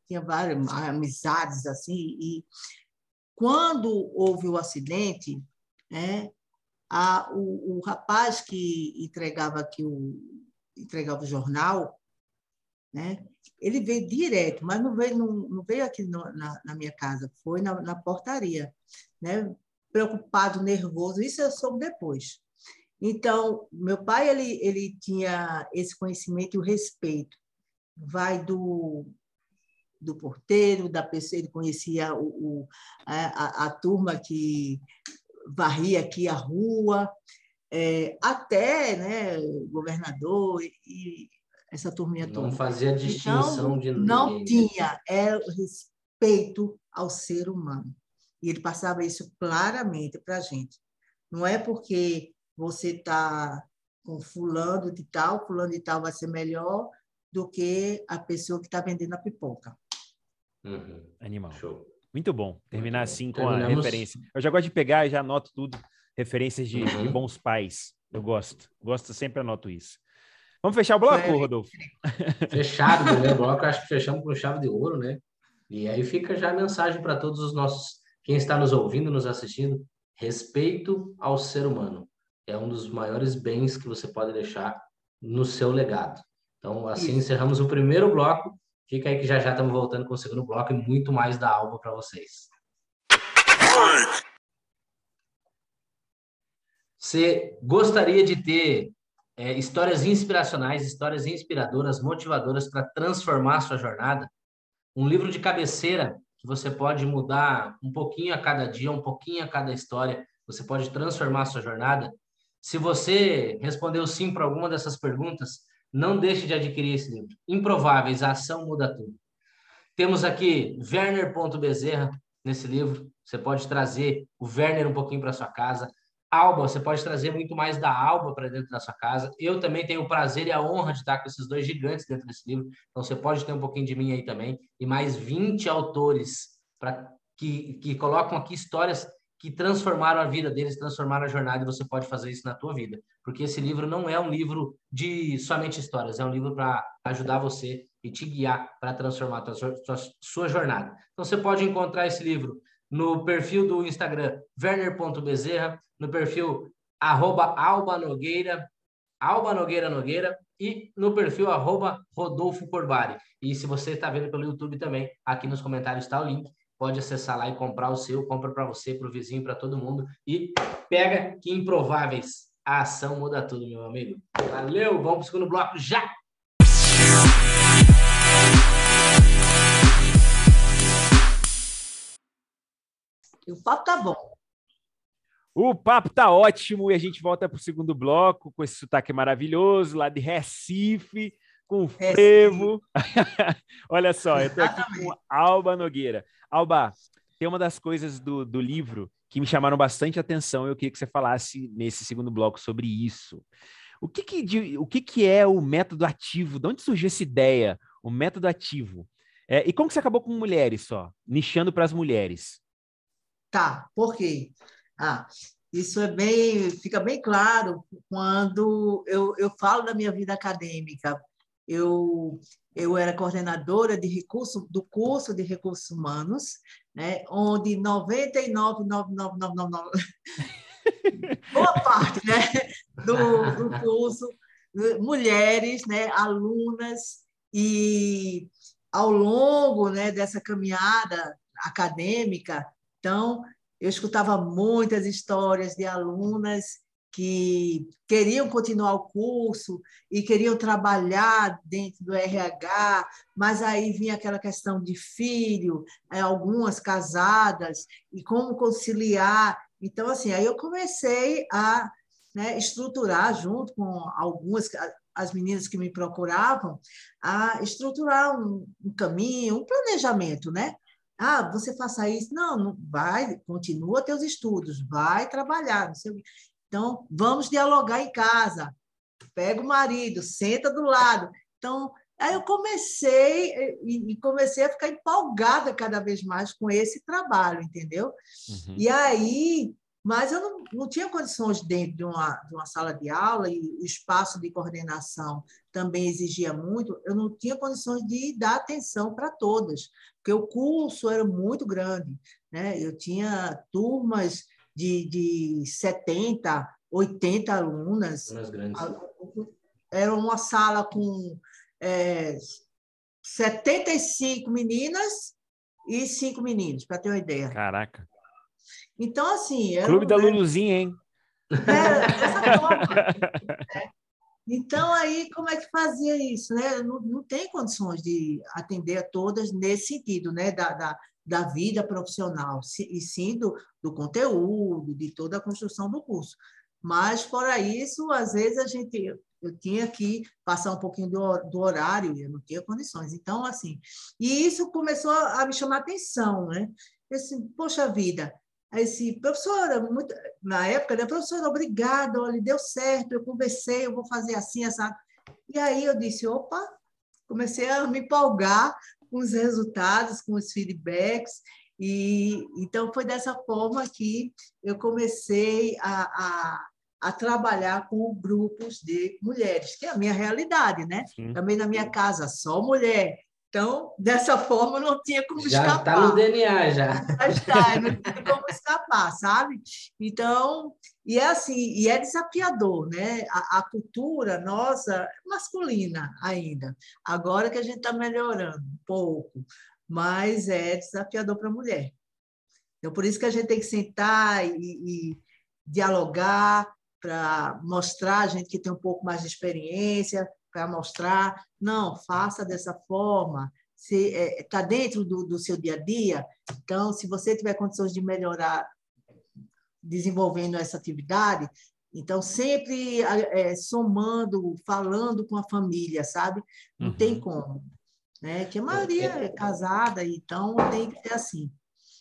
Speaker 3: tinha várias amizades assim e quando houve o acidente, né, a, o, o rapaz que entregava aqui o entregava o jornal, né, ele veio direto, mas não veio, não, não veio aqui no, na, na, minha casa, foi na, na portaria, né, preocupado, nervoso. Isso eu soube depois. Então, meu pai ele, ele tinha esse conhecimento e o respeito. Vai do do porteiro, da pessoa, ele conhecia o, o a, a, turma que varria aqui a rua, é, até né, governador e, essa turminha toda.
Speaker 2: Não fazia distinção
Speaker 3: então,
Speaker 2: de
Speaker 3: ninguém. Não tinha, era o respeito ao ser humano. E ele passava isso claramente para a gente. Não é porque você está com fulano de tal, fulano de tal vai ser melhor do que a pessoa que está vendendo a pipoca.
Speaker 1: Uhum. Animal. Show. Muito bom terminar Muito assim bom. com Terminamos... a referência. Eu já gosto de pegar e já anoto tudo, referências de, uhum. de bons pais. Eu gosto. Gosto, sempre anoto isso. Vamos fechar o bloco, é. Rodolfo?
Speaker 2: Fechado, né? O bloco acho que fechamos com chave de ouro, né? E aí fica já a mensagem para todos os nossos, quem está nos ouvindo, nos assistindo, respeito ao ser humano. É um dos maiores bens que você pode deixar no seu legado. Então, assim Isso. encerramos o primeiro bloco Fica aí que já já estamos voltando com o segundo bloco e muito mais da Alba para vocês. Você gostaria de ter é, histórias inspiracionais, histórias inspiradoras, motivadoras para transformar a sua jornada? Um livro de cabeceira que você pode mudar um pouquinho a cada dia, um pouquinho a cada história, você pode transformar a sua jornada? Se você respondeu sim para alguma dessas perguntas, não deixe de adquirir esse livro. Improváveis, a ação muda tudo. Temos aqui Werner.bezerra nesse livro. Você pode trazer o Werner um pouquinho para sua casa. Alba, você pode trazer muito mais da Alba para dentro da sua casa. Eu também tenho o prazer e a honra de estar com esses dois gigantes dentro desse livro. Então você pode ter um pouquinho de mim aí também. E mais 20 autores para que, que colocam aqui histórias que transformaram a vida deles, transformaram a jornada, e você pode fazer isso na tua vida. Porque esse livro não é um livro de somente histórias, é um livro para ajudar você e te guiar para transformar a sua, sua jornada. Então você pode encontrar esse livro no perfil do Instagram werner.bezerra, no perfil arroba Alba Nogueira, Alba Nogueira Nogueira, e no perfil arroba Rodolfo Corbari. E se você está vendo pelo YouTube também, aqui nos comentários está o link pode acessar lá e comprar o seu, compra para você, para o vizinho, para todo mundo e pega que improváveis. A ação muda tudo, meu amigo. Valeu, vamos para o segundo bloco já!
Speaker 3: O papo tá bom.
Speaker 1: O papo tá ótimo e a gente volta para o segundo bloco com esse sotaque maravilhoso lá de Recife, com frevo. Olha só, eu tô aqui com Alba Nogueira. Alba, tem uma das coisas do, do livro que me chamaram bastante atenção. Eu queria que você falasse nesse segundo bloco sobre isso. O que, que, o que, que é o método ativo? De onde surgiu essa ideia, o método ativo? É, e como que você acabou com mulheres só, nichando para as mulheres?
Speaker 3: Tá, por quê? Ah, isso é bem, fica bem claro quando eu, eu falo da minha vida acadêmica. Eu, eu era coordenadora de recurso, do curso de recursos humanos, né, onde 99,99999, boa parte né, do, do curso, mulheres, né, alunas, e ao longo né, dessa caminhada acadêmica, então, eu escutava muitas histórias de alunas que queriam continuar o curso e queriam trabalhar dentro do RH, mas aí vinha aquela questão de filho, é, algumas casadas, e como conciliar. Então, assim, aí eu comecei a né, estruturar junto com algumas, as meninas que me procuravam a estruturar um, um caminho, um planejamento, né? Ah, você faça isso. Não, não vai, continua teus estudos, vai trabalhar. Não sei. Então, vamos dialogar em casa. Pega o marido, senta do lado. Então, aí eu comecei e comecei a ficar empolgada cada vez mais com esse trabalho, entendeu? Uhum. E aí mas eu não, não tinha condições dentro de uma, de uma sala de aula e o espaço de coordenação também exigia muito, eu não tinha condições de dar atenção para todas, porque o curso era muito grande. Né? Eu tinha turmas de, de 70, 80 alunas. Era uma sala com é, 75 meninas e cinco meninos, para ter uma ideia.
Speaker 1: Caraca.
Speaker 3: Então, assim.
Speaker 1: Clube da Luluzinha, hein?
Speaker 3: É, dessa forma. é. Então, aí, como é que fazia isso? Né? Não, não tem condições de atender a todas nesse sentido, né? da, da, da vida profissional, e sim do, do conteúdo, de toda a construção do curso. Mas, fora isso, às vezes a gente eu tinha que passar um pouquinho do, do horário, eu não tinha condições. Então, assim, e isso começou a me chamar atenção, né? Esse, poxa vida, esse professora, muito, na época, né, professora, obrigada, olha, deu certo, eu conversei, eu vou fazer assim, essa. E aí eu disse, opa, comecei a me empolgar com os resultados, com os feedbacks, e então foi dessa forma que eu comecei a, a, a trabalhar com grupos de mulheres, que é a minha realidade, né? Sim. Também na minha casa, só mulher. Então, dessa forma, não tinha como já tá escapar.
Speaker 2: Já está no DNA, já.
Speaker 3: Já está, não tinha como escapar, sabe? Então, e é assim, e é desafiador, né? A, a cultura nossa é masculina ainda. Agora que a gente está melhorando um pouco, mas é desafiador para a mulher. Então, por isso que a gente tem que sentar e, e dialogar para mostrar a gente que tem um pouco mais de experiência, para mostrar, não, faça dessa forma, se está é, tá dentro do, do seu dia a dia. Então, se você tiver condições de melhorar desenvolvendo essa atividade, então sempre é, somando, falando com a família, sabe? Não uhum. tem como, né? Que a maioria é, é casada, então tem que ser assim,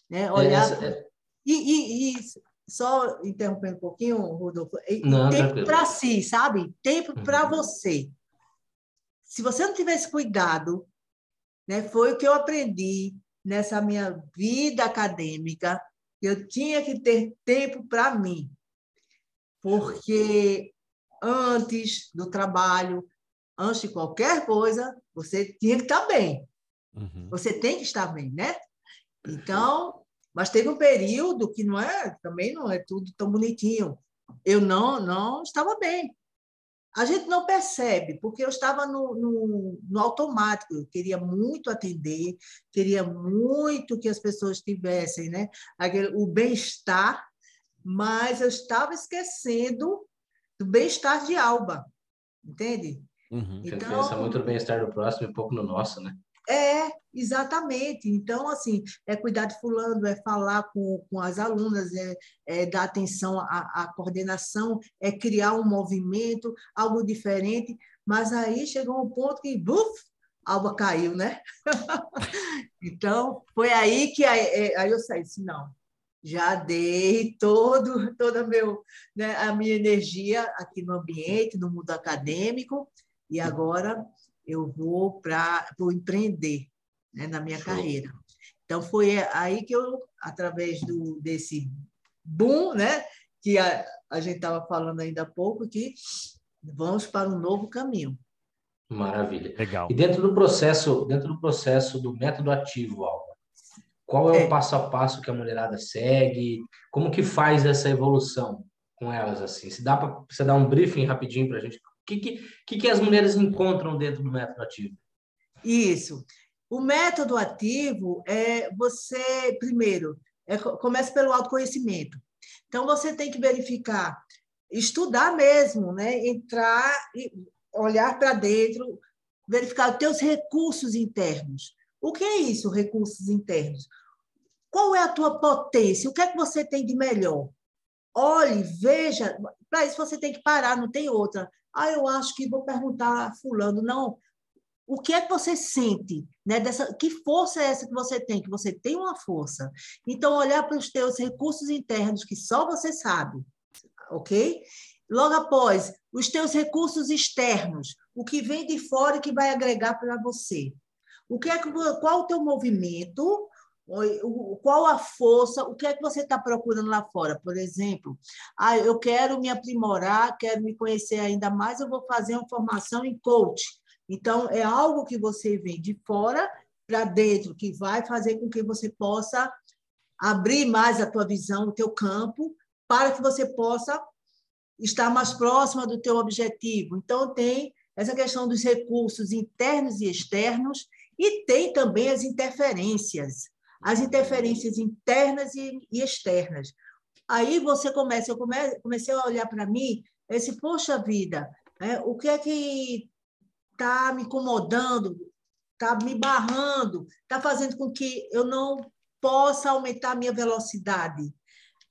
Speaker 3: né? Olhar é, e, e, e, só interrompendo um pouquinho, Rodolfo, Não, tempo para si, sabe? Tempo uhum. para você se você não tivesse cuidado, né, foi o que eu aprendi nessa minha vida acadêmica, eu tinha que ter tempo para mim, porque antes do trabalho, antes de qualquer coisa, você tinha que estar bem. Uhum. Você tem que estar bem, né? Então, mas teve um período que não é, também não é tudo tão bonitinho. Eu não, não estava bem. A gente não percebe, porque eu estava no, no, no, automático, eu queria muito atender, queria muito que as pessoas tivessem né, aquele, o bem-estar, mas eu estava esquecendo do bem-estar de Alba, entende?
Speaker 2: Uhum. Então, pensa muito no bem-estar do próximo e pouco no nosso, né?
Speaker 3: É, exatamente. Então, assim, é cuidar de fulano, é falar com, com as alunas, é, é dar atenção à, à coordenação, é criar um movimento, algo diferente. Mas aí chegou um ponto que, buf, a alba caiu, né? então, foi aí que aí, é, aí eu saí, disse, não, já dei todo, toda meu, né, a minha energia aqui no ambiente, no mundo acadêmico, e agora eu vou para vou empreender né, na minha Show. carreira. Então foi aí que eu, através do desse boom, né, que a, a gente estava falando ainda há pouco, que vamos para um novo caminho.
Speaker 2: Maravilha.
Speaker 1: Legal.
Speaker 2: E dentro do processo, dentro do processo do método ativo, Alba, qual é, é o passo a passo que a mulherada segue? Como que faz essa evolução com elas assim? Se dá para você dar um briefing rapidinho para a gente que, que, que as mulheres encontram dentro do método ativo?
Speaker 3: Isso. O método ativo é você, primeiro, é, começa pelo autoconhecimento. Então, você tem que verificar, estudar mesmo, né? entrar e olhar para dentro, verificar os teus recursos internos. O que é isso, recursos internos? Qual é a tua potência? O que é que você tem de melhor? Olhe, veja. Para isso você tem que parar, não tem outra Ah, eu acho que vou perguntar a fulano. Não, o que é que você sente, né? Dessa, que força é essa que você tem? Que você tem uma força. Então, olhar para os teus recursos internos, que só você sabe, ok? Logo após, os teus recursos externos, o que vem de fora e que vai agregar para você. O que é que, qual o teu movimento, qual a força, o que é que você está procurando lá fora? Por exemplo, ah, eu quero me aprimorar, quero me conhecer ainda mais, eu vou fazer uma formação em coach. Então, é algo que você vem de fora para dentro, que vai fazer com que você possa abrir mais a tua visão, o teu campo, para que você possa estar mais próxima do teu objetivo. Então, tem essa questão dos recursos internos e externos, e tem também as interferências, as interferências internas e, externas. Aí você começa, eu come, comecei a olhar para mim, esse, poxa vida, é, o que é que está me incomodando, está me barrando, está fazendo com que eu não possa aumentar a minha velocidade.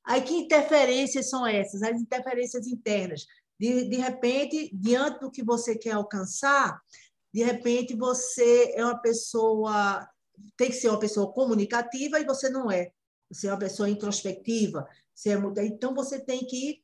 Speaker 3: Aí, que interferências são essas? As interferências internas. De, de repente, diante do que você quer alcançar, de repente você é uma pessoa, tem que ser uma pessoa comunicativa e você não é. Você é uma pessoa introspectiva. Você é, então, você tem que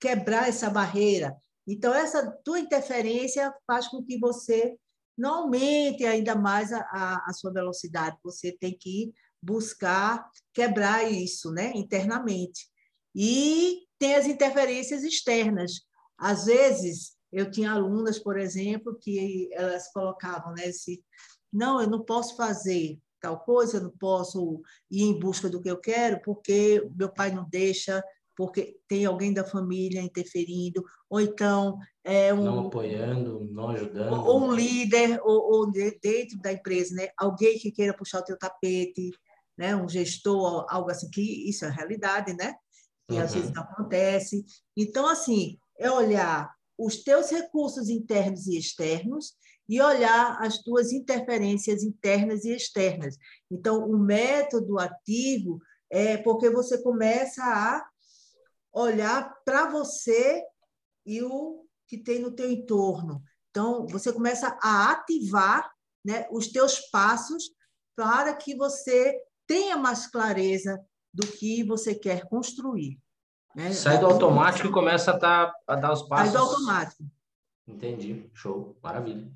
Speaker 3: quebrar essa barreira. Então, essa tua interferência faz com que você não aumente ainda mais a, a, a sua velocidade. Você tem que buscar quebrar isso né, internamente. E tem as interferências externas. Às vezes, eu tinha alunas, por exemplo, que elas colocavam, né, esse, não, eu não posso fazer tal coisa, eu não posso ir em busca do que eu quero, porque meu pai não deixa, porque tem alguém da família interferindo, ou então é um
Speaker 2: não apoiando, não ajudando,
Speaker 3: ou um líder, ou, ou dentro da empresa, né? Alguém que queira puxar o teu tapete, né? Um gestor, algo assim que isso é realidade, né? E uhum. às vezes não acontece. Então assim, é olhar os teus recursos internos e externos e olhar as tuas interferências internas e externas. Então, o método ativo é porque você começa a olhar para você e o que tem no teu entorno. Então, você começa a ativar né, os teus passos para que você tenha mais clareza do que você quer construir.
Speaker 2: Né? Sai do automático e começa a, tá, a dar os passos.
Speaker 3: Sai do automático.
Speaker 2: Entendi. Show. Maravilha.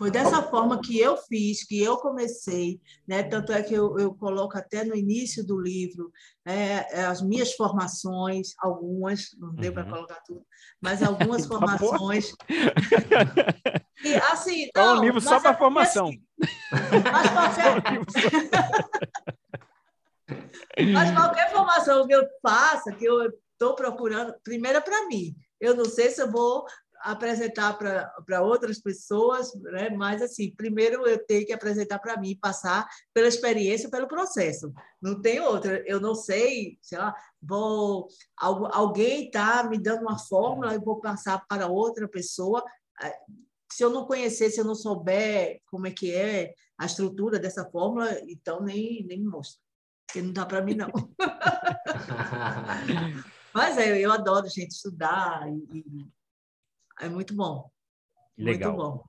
Speaker 3: Foi dessa forma que eu fiz, que eu comecei, né? tanto é que eu, eu coloco até no início do livro é, é as minhas formações, algumas, não deu uhum. para colocar tudo, mas algumas tá formações.
Speaker 1: e, assim, é um livro só para formação. Assim, mas qualquer...
Speaker 3: mas qualquer formação que eu faça, que eu estou procurando, primeiro é para mim. Eu não sei se eu vou apresentar para outras pessoas, né? mas assim, primeiro eu tenho que apresentar para mim, passar pela experiência, pelo processo. Não tem outra. Eu não sei, sei lá, vou alguém está me dando uma fórmula, eu vou passar para outra pessoa. Se eu não conhecer, se eu não souber como é que é a estrutura dessa fórmula, então nem, nem me mostra. Porque não dá para mim, não. Mas é, eu adoro, gente, estudar e, é muito bom.
Speaker 1: Legal.
Speaker 3: Muito bom.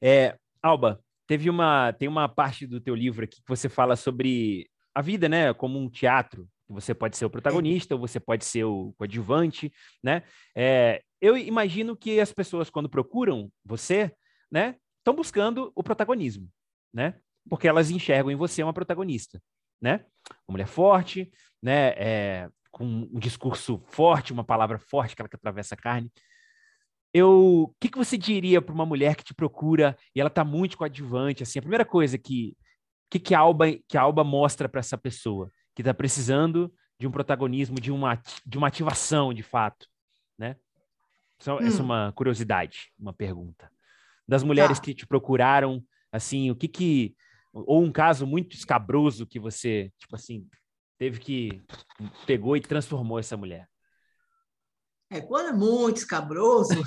Speaker 1: É, Alba, teve uma, tem uma parte do teu livro aqui que você fala sobre a vida, né, como um teatro. Você pode ser o protagonista, ou você pode ser o coadjuvante, né? É, eu imagino que as pessoas, quando procuram você, né, estão buscando o protagonismo, né? Porque elas enxergam em você uma protagonista, né? Uma mulher forte, né? É, com um discurso forte, uma palavra forte, aquela que atravessa a carne eu, o que, que você diria para uma mulher que te procura e ela está muito coadjuvante? Assim, a primeira coisa que que, que a Alba que a Alba mostra para essa pessoa que está precisando de um protagonismo, de uma de uma ativação, de fato, né? Só, hum. Essa é uma curiosidade, uma pergunta. Das mulheres tá. que te procuraram, assim, o que que ou um caso muito escabroso que você, tipo assim, teve que pegou e transformou essa mulher.
Speaker 3: É, quando é muito escabroso.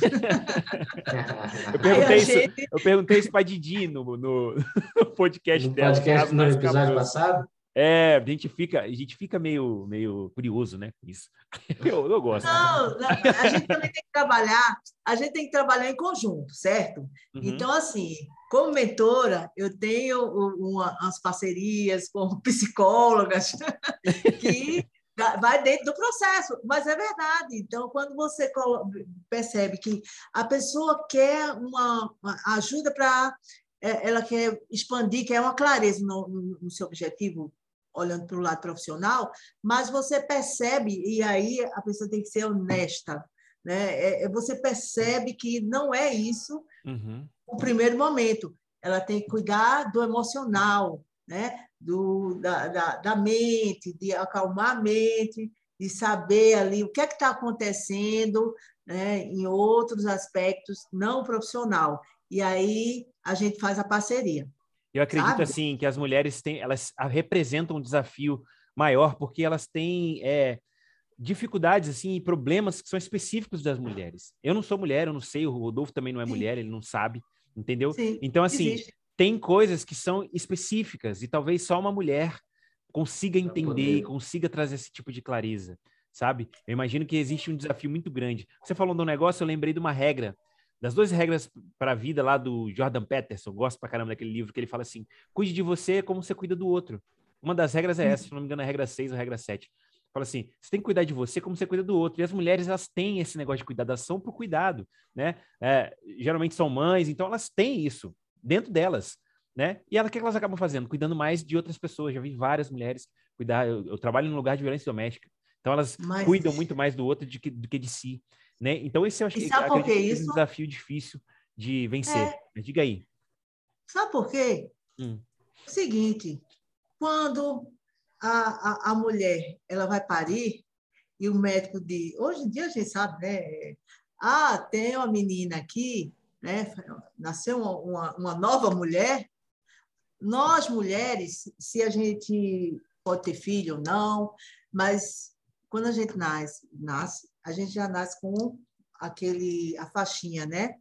Speaker 1: eu, perguntei gente... isso, eu perguntei isso para Didi no, no, no podcast
Speaker 2: no dela. Podcast no episódio passado?
Speaker 1: É, a gente fica, a gente fica meio, meio curioso, né, com isso. Eu, eu gosto.
Speaker 3: Não, a gente também tem que trabalhar, a gente tem que trabalhar em conjunto, certo?
Speaker 1: Uhum.
Speaker 3: Então, assim, como mentora, eu tenho uma, umas parcerias com psicólogas que vai dentro do processo, mas é verdade. Então, quando você percebe que a pessoa quer uma, uma ajuda para é, ela quer expandir, quer uma clareza no, no, no seu objetivo, olhando para o lado profissional, mas você percebe, e aí a pessoa tem que ser honesta, né? É, é você percebe que não é isso uhum. o primeiro momento. Ela tem que cuidar do emocional, né? Do, da, da, da mente, de acalmar a mente, de saber ali o que é que está acontecendo né? em outros aspectos não profissional. E aí a gente faz a parceria.
Speaker 1: Eu acredito sabe? assim que as mulheres têm, elas representam um desafio maior porque elas têm é, dificuldades assim e problemas que são específicos das mulheres. Eu não sou mulher, eu não sei, o Rodolfo também não é Sim. mulher, ele não sabe, entendeu? Sim, então assim, existe. Tem coisas que são específicas e talvez só uma mulher consiga entender e consiga trazer esse tipo de clareza, sabe? Eu imagino que existe um desafio muito grande. Você falou de um negócio, eu lembrei de uma regra das duas regras para a vida lá do Jordan Peterson, gosto pra caramba daquele livro que ele fala assim: cuide de você como você cuida do outro. Uma das regras é essa, se não me engano, é a regra 6 ou a regra 7. Fala assim: você tem que cuidar de você como você cuida do outro. E as mulheres, elas têm esse negócio de cuidar da ação cuidado, né? É, geralmente são mães, então elas têm isso dentro delas, né? E elas, o que elas acabam fazendo? Cuidando mais de outras pessoas. Já vi várias mulheres cuidar. Eu, eu trabalho num lugar de violência doméstica. Então elas Mas... cuidam muito mais do outro do que, do que de si. Né? Então, esse eu acho que, é um desafio difícil de vencer. É... diga aí.
Speaker 3: Sabe por quê? Hum. Seguinte, quando a, a, a, mulher ela vai parir e o médico diz, hoje em dia a gente sabe, né? Ah, tem uma menina aqui, né? Nasceu uma, uma, nova mulher. Nós mulheres, se a gente pode ter filho ou não, mas quando a gente nasce, nasce a gente já nasce com aquele a faixinha, né?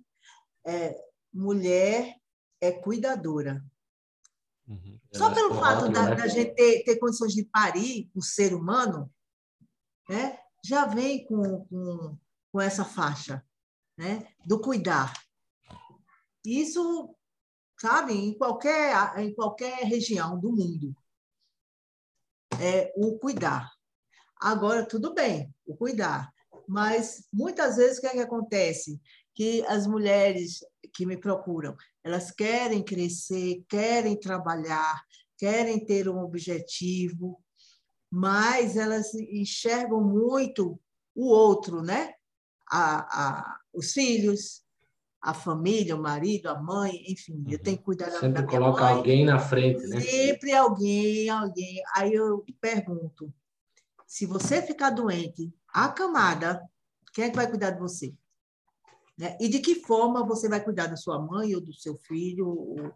Speaker 3: É, mulher é cuidadora. Uhum. Só pelo fato da, da, gente ter, ter condições de parir um ser humano, né? já vem com, com, com essa faixa né? do cuidar. Isso, sabe, em qualquer, em qualquer região do mundo. É o cuidar. Agora, tudo bem, o cuidar. Mas muitas vezes o que, é que acontece? Que as mulheres que me procuram, elas querem crescer, querem trabalhar, querem ter um objetivo, mas elas enxergam muito o outro, né? A, a, os filhos, a família, o marido, a mãe, enfim, eu tenho que cuidar
Speaker 2: Sempre da minha coloca mãe. alguém na frente, né?
Speaker 3: Sempre alguém, alguém. Aí eu pergunto, se você ficar doente, acamada, quem é que vai cuidar de você? Né? E de que forma você vai cuidar da sua mãe ou do seu filho, ou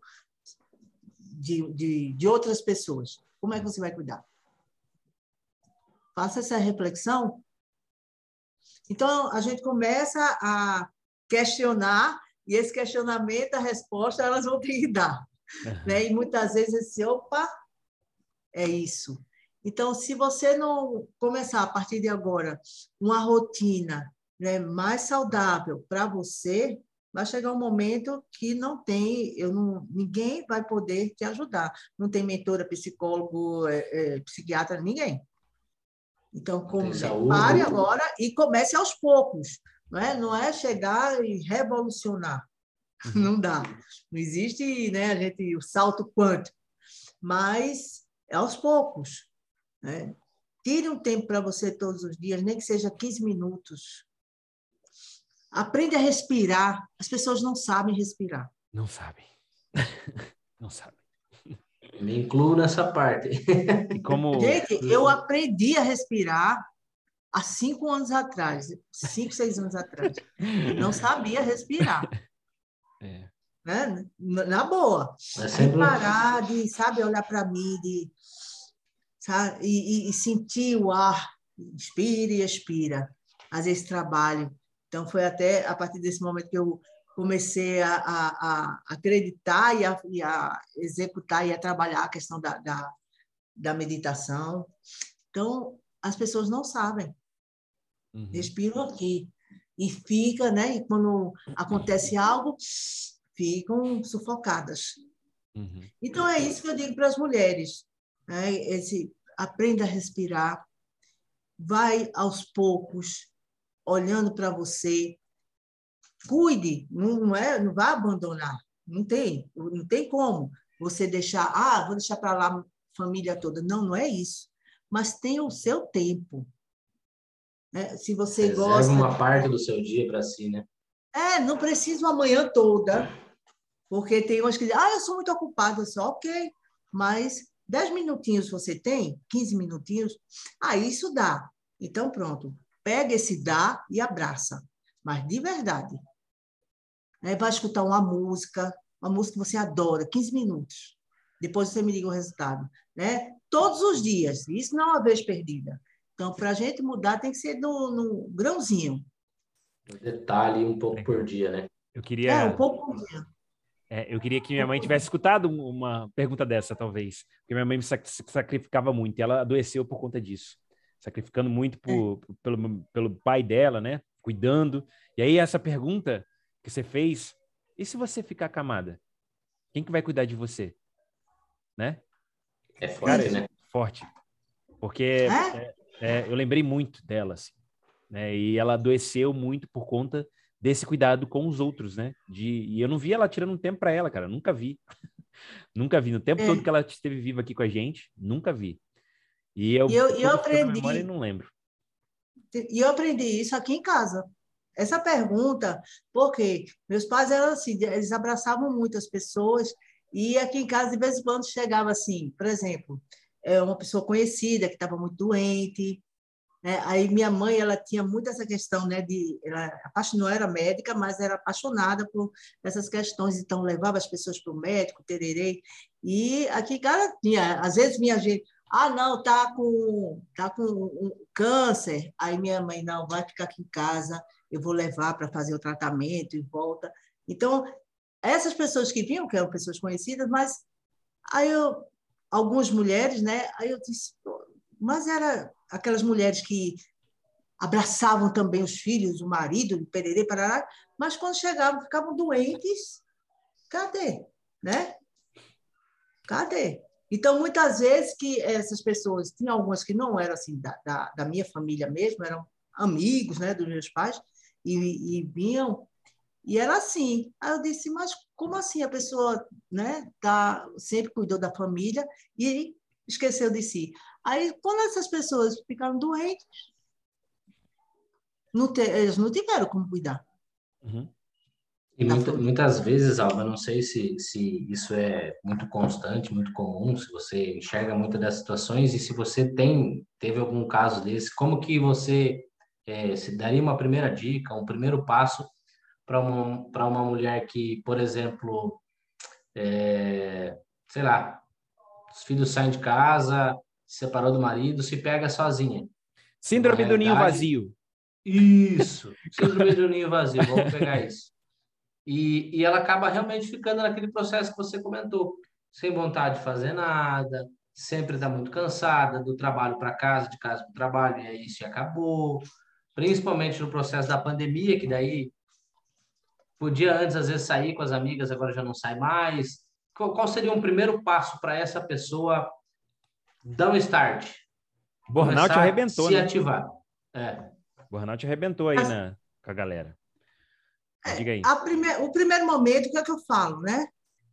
Speaker 3: de, de, de outras pessoas? Como é que você vai cuidar? Faça essa reflexão. Então, a gente começa a questionar, e esse questionamento, a resposta, elas vão ter que dar. Uhum. Né? E muitas vezes esse, opa, é isso. Então, se você não começar a partir de agora uma rotina né, mais saudável para você, vai chegar um momento que não tem, eu não, ninguém vai poder te ajudar. Não tem mentora, psicólogo, é, é, psiquiatra, ninguém. Então, come, pare agora e comece aos poucos. Não é, não é chegar e revolucionar. Uhum. Não dá. Não existe né, a gente, o salto quântico. Mas é aos poucos. Né? Tire um tempo para você todos os dias, nem que seja 15 minutos. Aprende a respirar. As pessoas não sabem respirar.
Speaker 1: Não sabem. não sabem.
Speaker 2: Me incluo nessa parte.
Speaker 1: como...
Speaker 3: Gente, eu aprendi a respirar há cinco anos atrás, cinco, seis anos atrás. Não sabia respirar. É. Né? Na boa. É sempre... parar de, sabe, olhar para mim, de sabe? E, e, sentir o ar, inspira e expira, fazer esse trabalho. Então, foi até a partir desse momento que eu comecei a, a, a acreditar e a, e a, executar e a trabalhar a questão da, da, da meditação. Então, as pessoas não sabem. Uhum. Respiram aqui. E fica, né? E quando acontece algo, ficam sufocadas. Uhum. Então, é isso que eu digo para as mulheres. Né? Esse, aprenda a respirar, vai aos poucos, olhando para você, cuide, não, não, é, não vai abandonar, não tem, não tem como você deixar, ah, vou deixar para lá a família toda. Não, não é isso. Mas tem o seu tempo. Né? Se você Reserva gosta.
Speaker 2: uma parte do seu dia para si, né?
Speaker 3: É, não precisa uma manhã toda, porque tem umas que dizem, ah, eu sou muito ocupada, só ok, mas 10 minutinhos você tem, 15 minutinhos, ah, isso dá. Então, pronto, pega esse dá e abraça, mas de verdade. Né? Vai escutar uma música, uma música que você adora, 15 minutos. Depois você me diga o resultado. Né? Todos os dias, isso não é uma vez perdida. Então, para a gente mudar, tem que ser no, no grãozinho.
Speaker 2: Um detalhe, um pouco por dia, né?
Speaker 1: Eu queria.
Speaker 3: É, um pouco por dia.
Speaker 1: É, eu queria que minha mãe tivesse escutado uma pergunta dessa, talvez. Porque minha mãe me sacrificava muito e ela adoeceu por conta disso. Sacrificando muito por, é. pelo, pelo pai dela, né? Cuidando. E aí, essa pergunta que você fez, e se você ficar camada? Quem que vai cuidar de você? Né?
Speaker 2: É forte, né?
Speaker 1: Forte. Porque é? É, eu lembrei muito dela, assim, né? E ela adoeceu muito por conta desse cuidado com os outros, né? De, e eu não vi ela tirando um tempo para ela, cara. Nunca vi. nunca vi. No tempo é. todo que ela esteve viva aqui com a gente, nunca vi. E eu,
Speaker 3: e eu, eu aprendi.
Speaker 1: Memória, não lembro.
Speaker 3: E eu aprendi isso aqui em casa. Essa pergunta, porque meus pais eram assim, eles abraçavam muitas pessoas e aqui em casa de vez em quando chegava assim, por exemplo, uma pessoa conhecida que estava muito doente, né? Aí minha mãe ela tinha muito essa questão, né, de ela não era médica, mas era apaixonada por essas questões, então levava as pessoas para o médico, tererei. E aqui cara tinha, às vezes minha gente, ah, não, tá com tá com um câncer. Aí minha mãe não vai ficar aqui em casa, eu vou levar para fazer o tratamento e volta. Então, essas pessoas que vinham, que eram pessoas conhecidas, mas aí eu, algumas mulheres, né? Aí eu disse, mas era aquelas mulheres que abraçavam também os filhos, o marido, o pererê, parará, mas quando chegavam, ficavam doentes, cadê? Né? Cadê? Então, muitas vezes que essas pessoas, tinha algumas que não eram assim da, da, da minha família mesmo, eram amigos né, dos meus pais, e, e vinham e era assim. Aí eu disse, mas como assim a pessoa né, tá, sempre cuidou da família e esqueceu de si? Aí, quando essas pessoas ficaram doentes, não te, eles não tiveram como cuidar.
Speaker 2: Uhum. E muita, muitas vezes, Alba, não sei se, se isso é muito constante, muito comum, se você enxerga muitas dessas situações e se você tem teve algum caso desse, como que você é, se daria uma primeira dica, um primeiro passo para uma, para uma mulher que, por exemplo, é, sei lá, os filhos saem de casa, se separou do marido, se pega sozinha.
Speaker 1: Síndrome do ninho vazio.
Speaker 2: Isso, síndrome do ninho vazio, vamos pegar isso. E, e ela acaba realmente ficando naquele processo que você comentou, sem vontade de fazer nada, sempre está muito cansada, do trabalho para casa, de casa para o trabalho, e aí isso acabou principalmente no processo da pandemia, que daí podia antes às vezes sair com as amigas, agora já não sai mais. Qual, seria um primeiro passo para essa pessoa dar um start?
Speaker 1: Burnout arrebentou,
Speaker 2: se
Speaker 1: né?
Speaker 2: ativar. É.
Speaker 1: Burnout arrebentou aí Mas, na, com a galera.
Speaker 3: É, Diga aí. Prime... o primeiro momento, o que é que eu falo, né?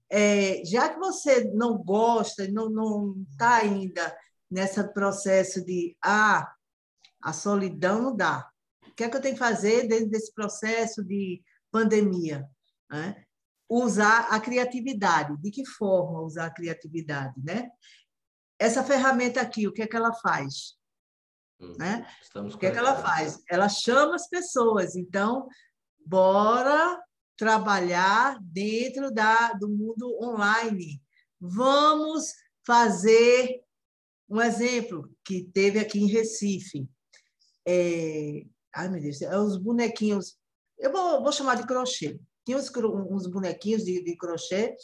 Speaker 3: É, já que você não gosta, não está ainda nesse processo de ah, a solidão não dá. O que é que eu tenho que fazer dentro desse processo de pandemia? Né? Usar a criatividade. De que forma usar a criatividade? Né? Essa ferramenta aqui, o que é que ela faz? Hum, né? o que é que ela faz? Ela chama as pessoas. Então, bora trabalhar dentro da, do mundo online. Vamos fazer um exemplo que teve aqui em Recife é, ai meu Deus, é os bonequinhos, eu vou, vou chamar de crochê. Tinha uns, uns bonequinhos de, de crochê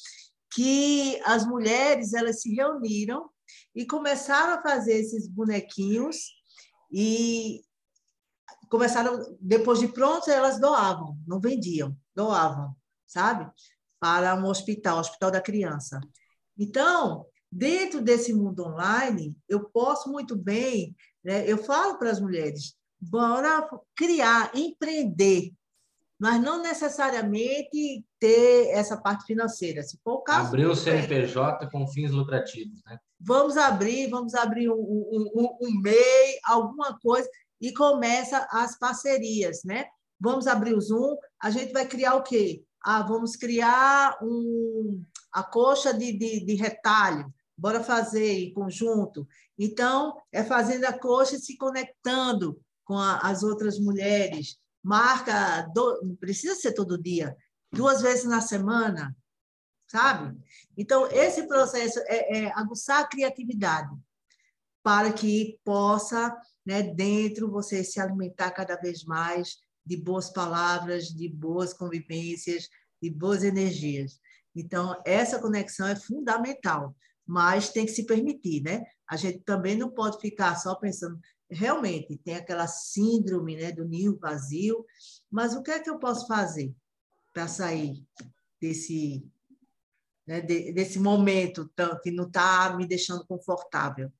Speaker 3: que as mulheres elas se reuniram e começaram a fazer esses bonequinhos e começaram, depois de prontos, elas doavam, não vendiam, doavam, sabe? Para um hospital, Hospital da Criança. Então, dentro desse mundo online, eu posso muito bem, né, eu falo para as mulheres, bora criar, empreender, mas não necessariamente ter essa parte financeira. Se for o caso.
Speaker 2: Abrir o CNPJ com fins lucrativos, né?
Speaker 3: Vamos abrir, vamos abrir um, um, um, um MEI, alguma coisa, e começa as parcerias, né? Vamos abrir o Zoom, a gente vai criar o quê? Ah, vamos criar um, a coxa de, de, de retalho, bora fazer em conjunto. Então, é fazendo a coxa e se conectando com a, as outras mulheres. Marca, do, precisa ser todo dia, duas vezes na semana, sabe? Então, esse processo é, é aguçar a criatividade para que possa, né, dentro, você se alimentar cada vez mais de boas palavras, de boas convivências, de boas energias. Então, essa conexão é fundamental, mas tem que se permitir, né? A gente também não pode ficar só pensando, realmente, tem aquela síndrome né, do ninho vazio, mas o que é que eu posso fazer para sair desse, né, desse momento que não está me deixando confortável?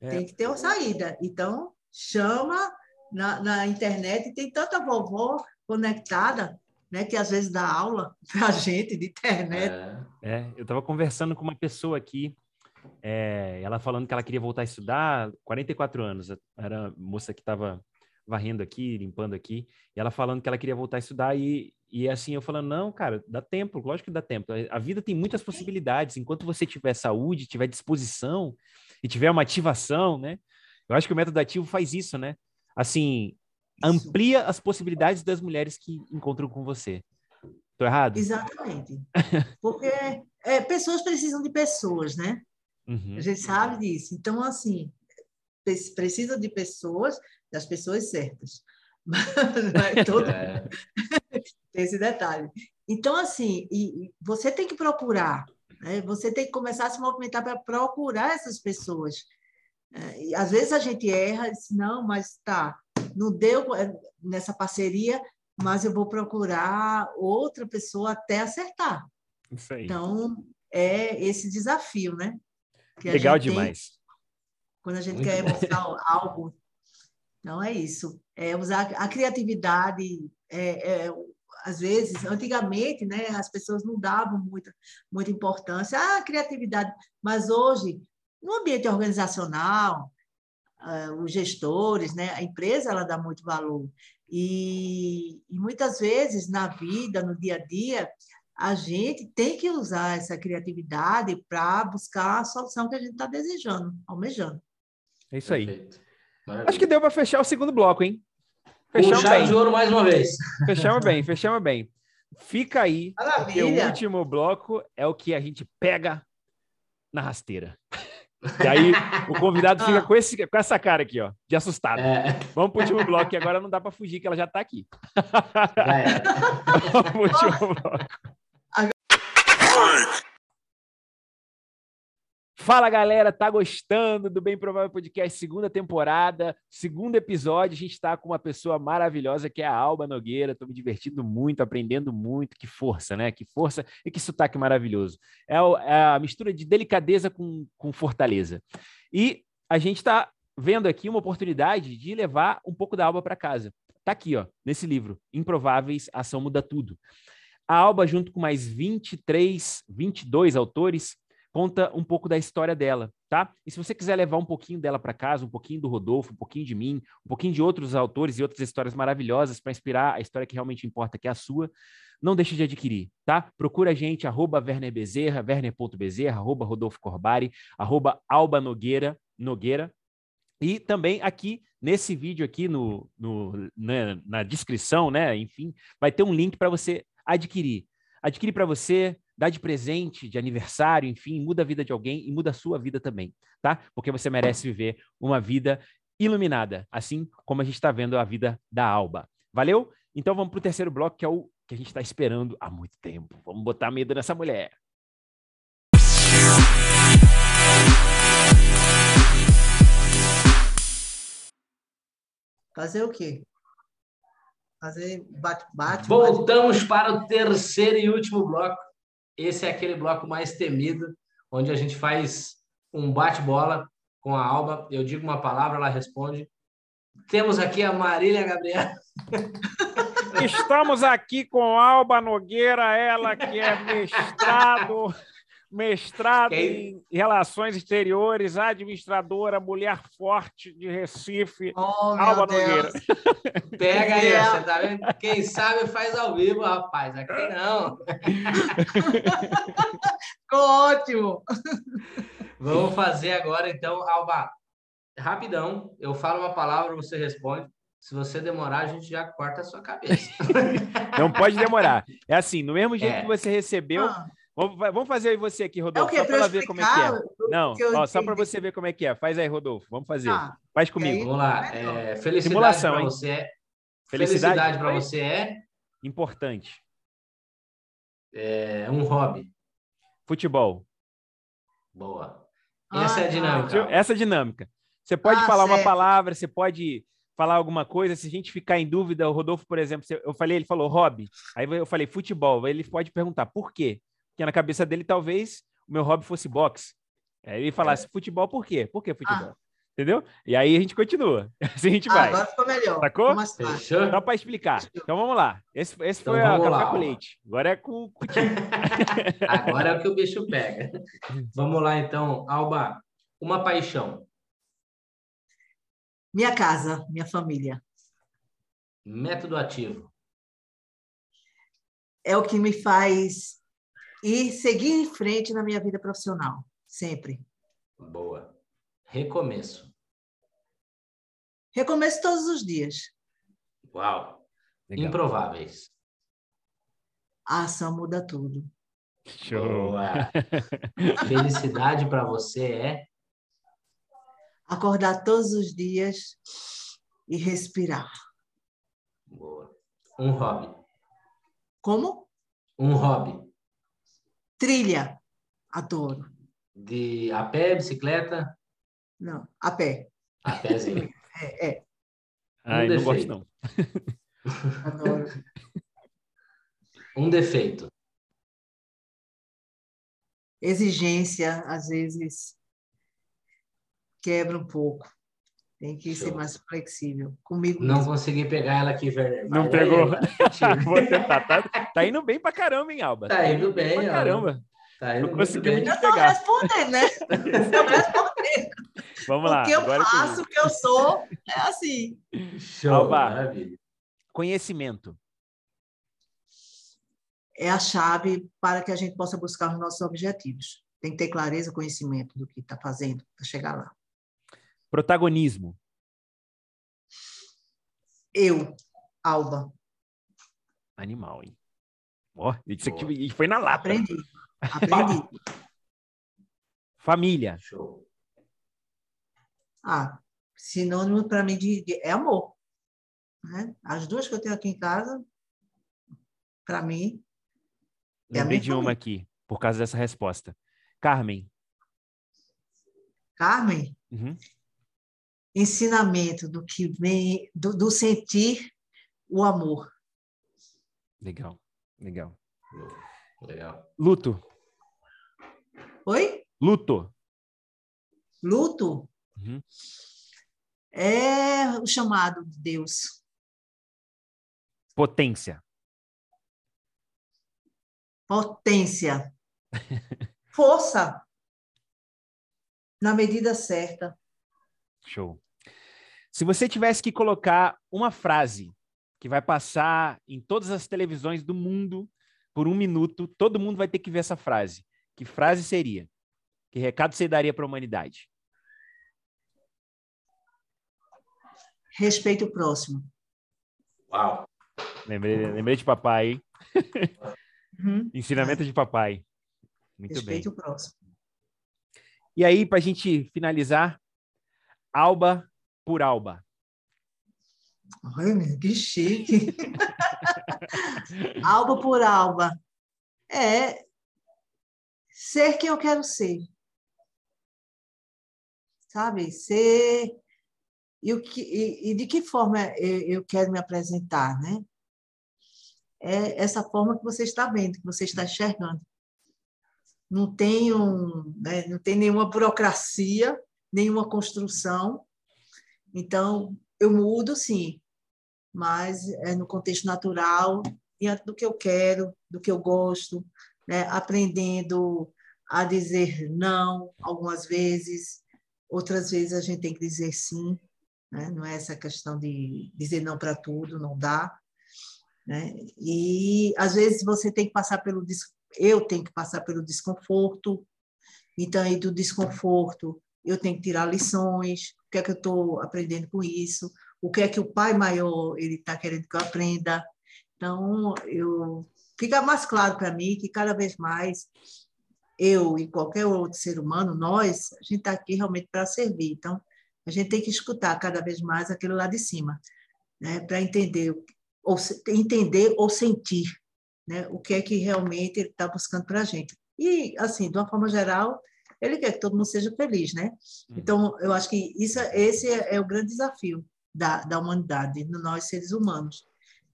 Speaker 3: É. Tem que ter uma saída. Então, chama na, na internet, tem tanta vovó conectada né, que às vezes dá aula para a gente de internet.
Speaker 1: É, é eu estava conversando com uma pessoa aqui, é, ela falando que ela queria voltar a estudar, 44 anos, era a moça que estava varrendo aqui, limpando aqui, e ela falando que ela queria voltar a estudar e, e assim, eu falando, não, cara, dá tempo, lógico que dá tempo. A vida tem muitas possibilidades, enquanto você tiver saúde, tiver disposição e tiver uma ativação, né? Eu acho que o método ativo faz isso, né? Assim, amplia as possibilidades das mulheres que encontram com você. Estou errado?
Speaker 3: Exatamente. Porque é, pessoas precisam de pessoas, né? Uhum. A gente sabe disso. Então, assim, precisa de pessoas, das pessoas certas. Mas, todo... é. tem esse detalhe. Então, assim, e, você tem que procurar, né? você tem que começar a se movimentar para procurar essas pessoas. É, e, às vezes a gente erra, diz, não, mas tá, não deu é, nessa parceria, mas eu vou procurar outra pessoa até acertar. Então, é esse desafio, né?
Speaker 1: Legal demais. Tem,
Speaker 3: quando a gente Muito quer mostrar algo. Então, é isso. É usar a criatividade. É, é, às vezes, antigamente, né, as pessoas não davam muita, muita importância à criatividade, mas hoje, no ambiente organizacional, uh, os gestores, né? A empresa ela dá muito valor e, e muitas vezes na vida, no dia a dia, a gente tem que usar essa criatividade para buscar a solução que a gente está desejando, almejando.
Speaker 1: É isso aí. Acho que deu para fechar o segundo bloco, hein?
Speaker 2: Fechamos bem. de ouro mais uma vez.
Speaker 1: Fechamos bem, fechamos bem. Fica aí, Maravilha. porque o último bloco é o que a gente pega na rasteira. E aí o convidado fica com, esse, com essa cara aqui, ó, de assustado. É. Vamos para o último bloco, que agora não dá para fugir, que ela já está aqui. É. Vamos para o último bloco. Fala galera, tá gostando do Bem Provável Podcast segunda temporada, segundo episódio? A gente está com uma pessoa maravilhosa que é a Alba Nogueira. Estou me divertindo muito, aprendendo muito. Que força, né? Que força e que sotaque maravilhoso. É, é a mistura de delicadeza com, com fortaleza. E a gente está vendo aqui uma oportunidade de levar um pouco da Alba para casa. Tá aqui, ó, nesse livro, Improváveis, Ação Muda Tudo. A Alba, junto com mais 23, 22 autores, conta um pouco da história dela, tá? E se você quiser levar um pouquinho dela para casa, um pouquinho do Rodolfo, um pouquinho de mim, um pouquinho de outros autores e outras histórias maravilhosas para inspirar a história que realmente importa, que é a sua, não deixe de adquirir, tá? Procura a gente, arroba Werner Bezerra, werner.bezerra, arroba Rodolfo Corbari, arroba Alba Nogueira, Nogueira, e também aqui nesse vídeo aqui no, no na, na descrição, né? Enfim, vai ter um link para você adquirir. Adquire para você, dá de presente, de aniversário, enfim, muda a vida de alguém e muda a sua vida também, tá? Porque você merece viver uma vida iluminada, assim como a gente está vendo a vida da Alba. Valeu? Então vamos para o terceiro bloco, que é o que a gente está esperando há muito tempo. Vamos botar medo nessa mulher.
Speaker 3: Fazer o quê? Fazer bate-bate.
Speaker 2: Voltamos para o terceiro e último bloco. Esse é aquele bloco mais temido, onde a gente faz um bate-bola com a Alba. Eu digo uma palavra, ela responde. Temos aqui a Marília Gabriela.
Speaker 1: Estamos aqui com Alba Nogueira, ela que é mestrado, mestrado
Speaker 2: Quem-
Speaker 1: em Relações Exteriores, administradora, mulher forte de Recife.
Speaker 3: Oh,
Speaker 1: Alba. Nogueira.
Speaker 2: Pega aí,
Speaker 3: É.
Speaker 2: você tá vendo? Quem sabe faz ao vivo, rapaz. Aqui não.
Speaker 3: Ficou ótimo.
Speaker 2: Vamos fazer agora, então, Alba. Rapidão, eu falo uma palavra, você responde. Se você demorar, a gente já corta a sua cabeça.
Speaker 1: Não pode demorar. É assim, no mesmo jeito
Speaker 2: É.
Speaker 1: que você recebeu.
Speaker 3: Ah,
Speaker 1: Vamos, fazer aí você aqui,
Speaker 3: é
Speaker 1: Rodolfo,
Speaker 3: quê?
Speaker 1: só
Speaker 3: Para
Speaker 1: ver como é que é. Não, ó, só para você ver como é que é. Faz aí, Rodolfo. Vamos fazer.
Speaker 3: Tá.
Speaker 1: Faz comigo.
Speaker 2: Vamos lá. É, felicidade
Speaker 1: Simulação,
Speaker 2: para
Speaker 1: hein?
Speaker 2: você é.
Speaker 1: Felicidade,
Speaker 2: Felicidade para você é,
Speaker 1: Importante.
Speaker 2: é um hobby.
Speaker 1: Futebol.
Speaker 2: Boa.
Speaker 3: Ah,
Speaker 2: Essa é a
Speaker 3: tá.
Speaker 2: dinâmica.
Speaker 1: Essa dinâmica. Você pode
Speaker 3: Ah,
Speaker 1: falar uma
Speaker 3: certo.
Speaker 1: palavra, você pode falar alguma coisa. Se a gente ficar em dúvida, o Rodolfo, por exemplo, eu falei, ele falou hobby. Aí eu falei futebol. Aí ele pode perguntar por quê? Porque na cabeça dele, talvez, o meu hobby fosse boxe. Aí ele falasse futebol, por quê? Por que futebol? Entendeu? E aí a gente continua. Assim a gente
Speaker 3: Ah,
Speaker 1: vai.
Speaker 3: agora ficou melhor.
Speaker 1: Sacou?
Speaker 2: Fechou?
Speaker 1: Só para explicar. Então vamos lá. Esse, esse
Speaker 2: Então
Speaker 1: foi a café
Speaker 2: lá,
Speaker 1: com
Speaker 2: ó.
Speaker 1: leite. Agora é com.
Speaker 2: Agora é o que o bicho pega. Vamos lá, então. Alba, uma paixão.
Speaker 3: Minha casa, minha família.
Speaker 2: Método ativo.
Speaker 3: É o que me faz ir seguir em frente na minha vida profissional. Sempre.
Speaker 2: Boa. Recomeço.
Speaker 3: Recomeço todos os dias.
Speaker 2: Uau.
Speaker 1: Legal.
Speaker 2: Improváveis.
Speaker 3: A ação muda tudo.
Speaker 1: Show.
Speaker 2: Boa. Felicidade para você é
Speaker 3: Acordar todos os dias e respirar.
Speaker 2: boa. Um hobby.
Speaker 3: Como?
Speaker 2: Um hobby.
Speaker 3: Trilha. Adoro.
Speaker 2: De a pé, bicicleta,
Speaker 3: Não, a pé.
Speaker 2: a pézinho.
Speaker 3: É, é.
Speaker 1: Ai,
Speaker 2: Um
Speaker 1: não gosto
Speaker 2: defeito.
Speaker 1: não.
Speaker 3: Adoro.
Speaker 2: Um defeito.
Speaker 3: Exigência, às vezes, quebra um pouco. Tem que ser
Speaker 2: Show.
Speaker 3: mais flexível. Comigo
Speaker 2: Não
Speaker 3: mesmo.
Speaker 2: consegui pegar ela aqui, Werner.
Speaker 1: Não pegou. Vou tentar. Tá, tá indo bem pra caramba, hein, Alba?
Speaker 2: Tá indo bem,
Speaker 1: pra
Speaker 2: Alba.
Speaker 1: caramba.
Speaker 2: Tá indo
Speaker 1: Não
Speaker 2: muito
Speaker 1: conseguimos
Speaker 2: bem.
Speaker 3: Eu
Speaker 1: pegar.
Speaker 3: respondendo, né? Estou respondendo.
Speaker 1: Vamos
Speaker 3: o
Speaker 1: lá.
Speaker 3: que eu
Speaker 1: agora é
Speaker 3: faço, o que eu sou, é assim.
Speaker 2: Show,
Speaker 1: Alba.
Speaker 2: maravilha.
Speaker 1: Conhecimento.
Speaker 3: É a chave para que a gente possa buscar os nossos objetivos. Tem que ter clareza, conhecimento do que está fazendo para chegar lá.
Speaker 1: Protagonismo.
Speaker 3: Eu, Alba,
Speaker 1: Animal, hein? Ó, isso aqui e foi na lata.
Speaker 3: aprendi. Aprendi.
Speaker 1: Família.
Speaker 2: Show.
Speaker 3: Ah, sinônimo para mim de, de- é amor. Né? As duas que eu tenho aqui em casa, para mim, É
Speaker 1: Lembrei de uma aqui, por causa dessa resposta. Carmen.
Speaker 3: Carmen,
Speaker 1: Uhum.
Speaker 3: ensinamento do que vem, do, do sentir o amor.
Speaker 1: Legal, legal.
Speaker 2: Legal.
Speaker 1: Luto.
Speaker 3: Oi?
Speaker 1: Luto.
Speaker 3: Luto
Speaker 1: Uhum.
Speaker 3: é o chamado de Deus.
Speaker 1: Potência.
Speaker 3: Potência. Força. Na medida certa.
Speaker 1: Show. Se você tivesse que colocar uma frase que vai passar em todas as televisões do mundo por um minuto, todo mundo vai ter que ver essa frase. Que frase seria? Que recado você daria para a humanidade?
Speaker 3: Respeito o próximo.
Speaker 2: Uau.
Speaker 1: Lembrei, lembrei de papai, hein?
Speaker 3: Uhum.
Speaker 1: Ensinamento de papai. Muito
Speaker 3: Respeito
Speaker 1: bem.
Speaker 3: o próximo.
Speaker 1: E aí, para a gente finalizar, Alba por Alba.
Speaker 3: Meu, que chique. alba por alba. É ser quem eu quero ser. Sabe? Ser e, o que, e, e de que forma eu quero me apresentar, né? É essa forma que você está vendo, que você está enxergando. Não tem, um, né, não tem nenhuma burocracia, nenhuma construção. Então, eu mudo, sim, mas é no contexto natural, diante do que eu quero, do que eu gosto, né? aprendendo a dizer não algumas vezes, outras vezes a gente tem que dizer sim, né? não é essa questão de dizer não para tudo, não dá. Né? E às vezes você tem que passar pelo eu tenho que passar pelo desconforto, então aí do desconforto eu tenho que tirar lições, o que é que eu estou aprendendo com isso, o que é que o pai maior ele está querendo que eu aprenda. Então eu fica mais claro para mim que cada vez mais eu e qualquer outro ser humano, nós, a gente está aqui realmente para servir. Então, a gente tem que escutar cada vez mais aquilo lá de cima, né, para entender ou entender ou sentir, né, o que é que realmente ele está buscando para a gente. E assim, de uma forma geral, ele quer que todo mundo seja feliz, né? Uhum. Então, eu acho que isso, esse é, é o grande desafio da, da humanidade, nós seres humanos,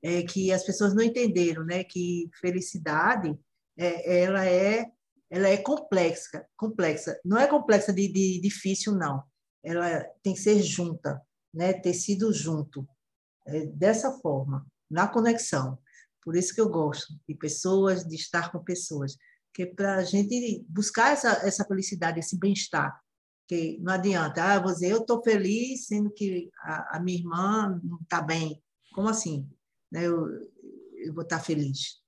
Speaker 3: é que as pessoas não entenderam, né, que felicidade é, ela é ela é complexa, complexa. Não é complexa de, de difícil não. Ela tem que ser junta, né, ter sido junto, é, dessa forma, na conexão. Por isso que eu gosto de pessoas, de estar com pessoas, que é para a gente buscar essa essa felicidade, esse bem-estar, que não adianta, ah, vou dizer, eu estou feliz, sendo que a, a minha irmã não está bem. Como assim? Né? Eu, eu vou estar tá feliz.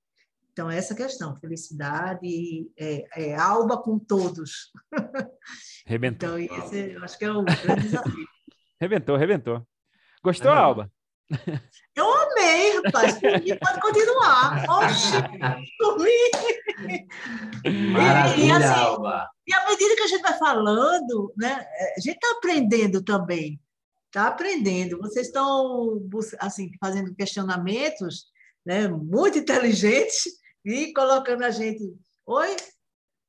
Speaker 3: Então, essa questão, felicidade é, é alba com todos.
Speaker 1: Rebentou.
Speaker 3: Então, esse eu acho que é o grande desafio.
Speaker 1: rebentou, rebentou. Gostou, é. Alba?
Speaker 3: Eu amei, rapaz. pode continuar. Oxi, por mim.
Speaker 2: Maravilha, e, assim, Alba.
Speaker 3: E à medida que a gente vai falando, né, a gente está aprendendo também. Está aprendendo. Vocês estão assim, fazendo questionamentos né, muito inteligentes e colocando a gente, oi,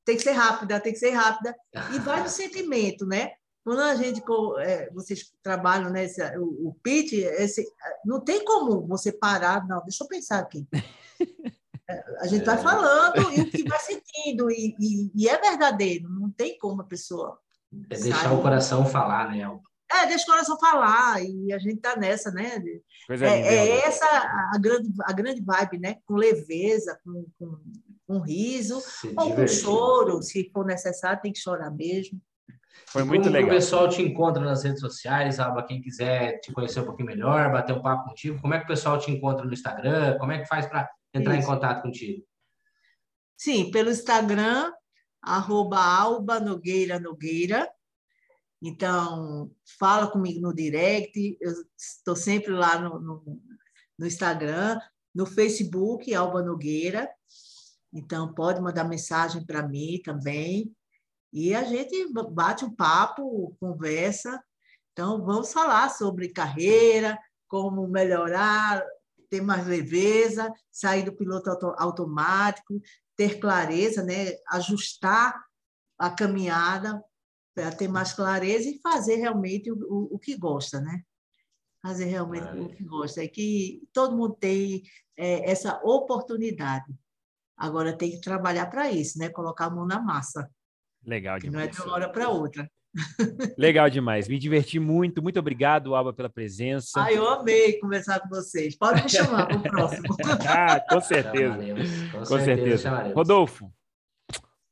Speaker 3: tem que ser rápida, tem que ser rápida, e vai no sentimento, né? Quando a gente, é, vocês trabalham nesse, o, o pitch, esse, não tem como você parar, não, deixa eu pensar aqui. É, a gente vai é. falando e o que vai sentindo, e, e, e, é verdadeiro, não tem como a pessoa.
Speaker 2: É deixar sair. o coração falar, né,
Speaker 3: É, deixa o coração falar, e a gente tá nessa, né? Coisa é, é essa a grande, a grande vibe, né? Com leveza, com, com, com riso, se ou divertir. com choro, se for necessário, tem que chorar mesmo.
Speaker 1: Foi muito
Speaker 2: Como
Speaker 1: legal.
Speaker 2: o pessoal te encontra nas redes sociais, Alba, quem quiser te conhecer um pouquinho melhor, bater um papo contigo, como é que o pessoal te encontra no Instagram? Como é que faz para entrar Isso. em contato contigo?
Speaker 3: Sim, pelo Instagram, arroba Alba Nogueira Nogueira. Então, fala comigo no direct, eu estou sempre lá no, no, no, Instagram, no Facebook, Alba Nogueira. Então, pode mandar mensagem para mim também. E a gente bate um papo, conversa. Então, vamos falar sobre carreira, como melhorar, ter mais leveza, sair do piloto automático, ter clareza, né? ajustar a caminhada para ter mais clareza e fazer realmente o, o, o que gosta, né? Fazer realmente é. o que gosta. É que todo mundo tem é, essa oportunidade. Agora tem que trabalhar para isso, né? Colocar a mão na massa.
Speaker 1: Legal demais.
Speaker 3: Não é de uma hora para outra.
Speaker 1: Legal demais. Me diverti muito. Muito obrigado, Alba, pela presença.
Speaker 3: Ah, eu amei conversar com vocês. Pode me chamar para o próximo.
Speaker 1: ah, com certeza. com, com certeza. certeza. Rodolfo,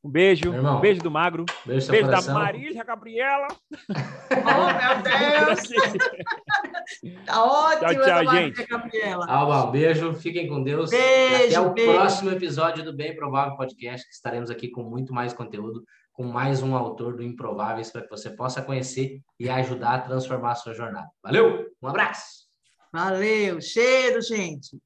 Speaker 1: um beijo, um beijo do Magro, beijo, beijo da Marília Gabriela.
Speaker 3: Oh, meu Deus! tá ótimo,
Speaker 1: tchau, tchau, gente.
Speaker 3: Gabriela.
Speaker 2: Alba, um beijo, fiquem com Deus.
Speaker 3: Beijo,
Speaker 2: Até o
Speaker 3: beijo.
Speaker 2: próximo episódio do Bem Provável Podcast, que estaremos aqui com muito mais conteúdo, com mais um autor do Improváveis, para que você possa conhecer e ajudar a transformar a sua jornada. Valeu, um abraço!
Speaker 3: Valeu, cheiro, gente!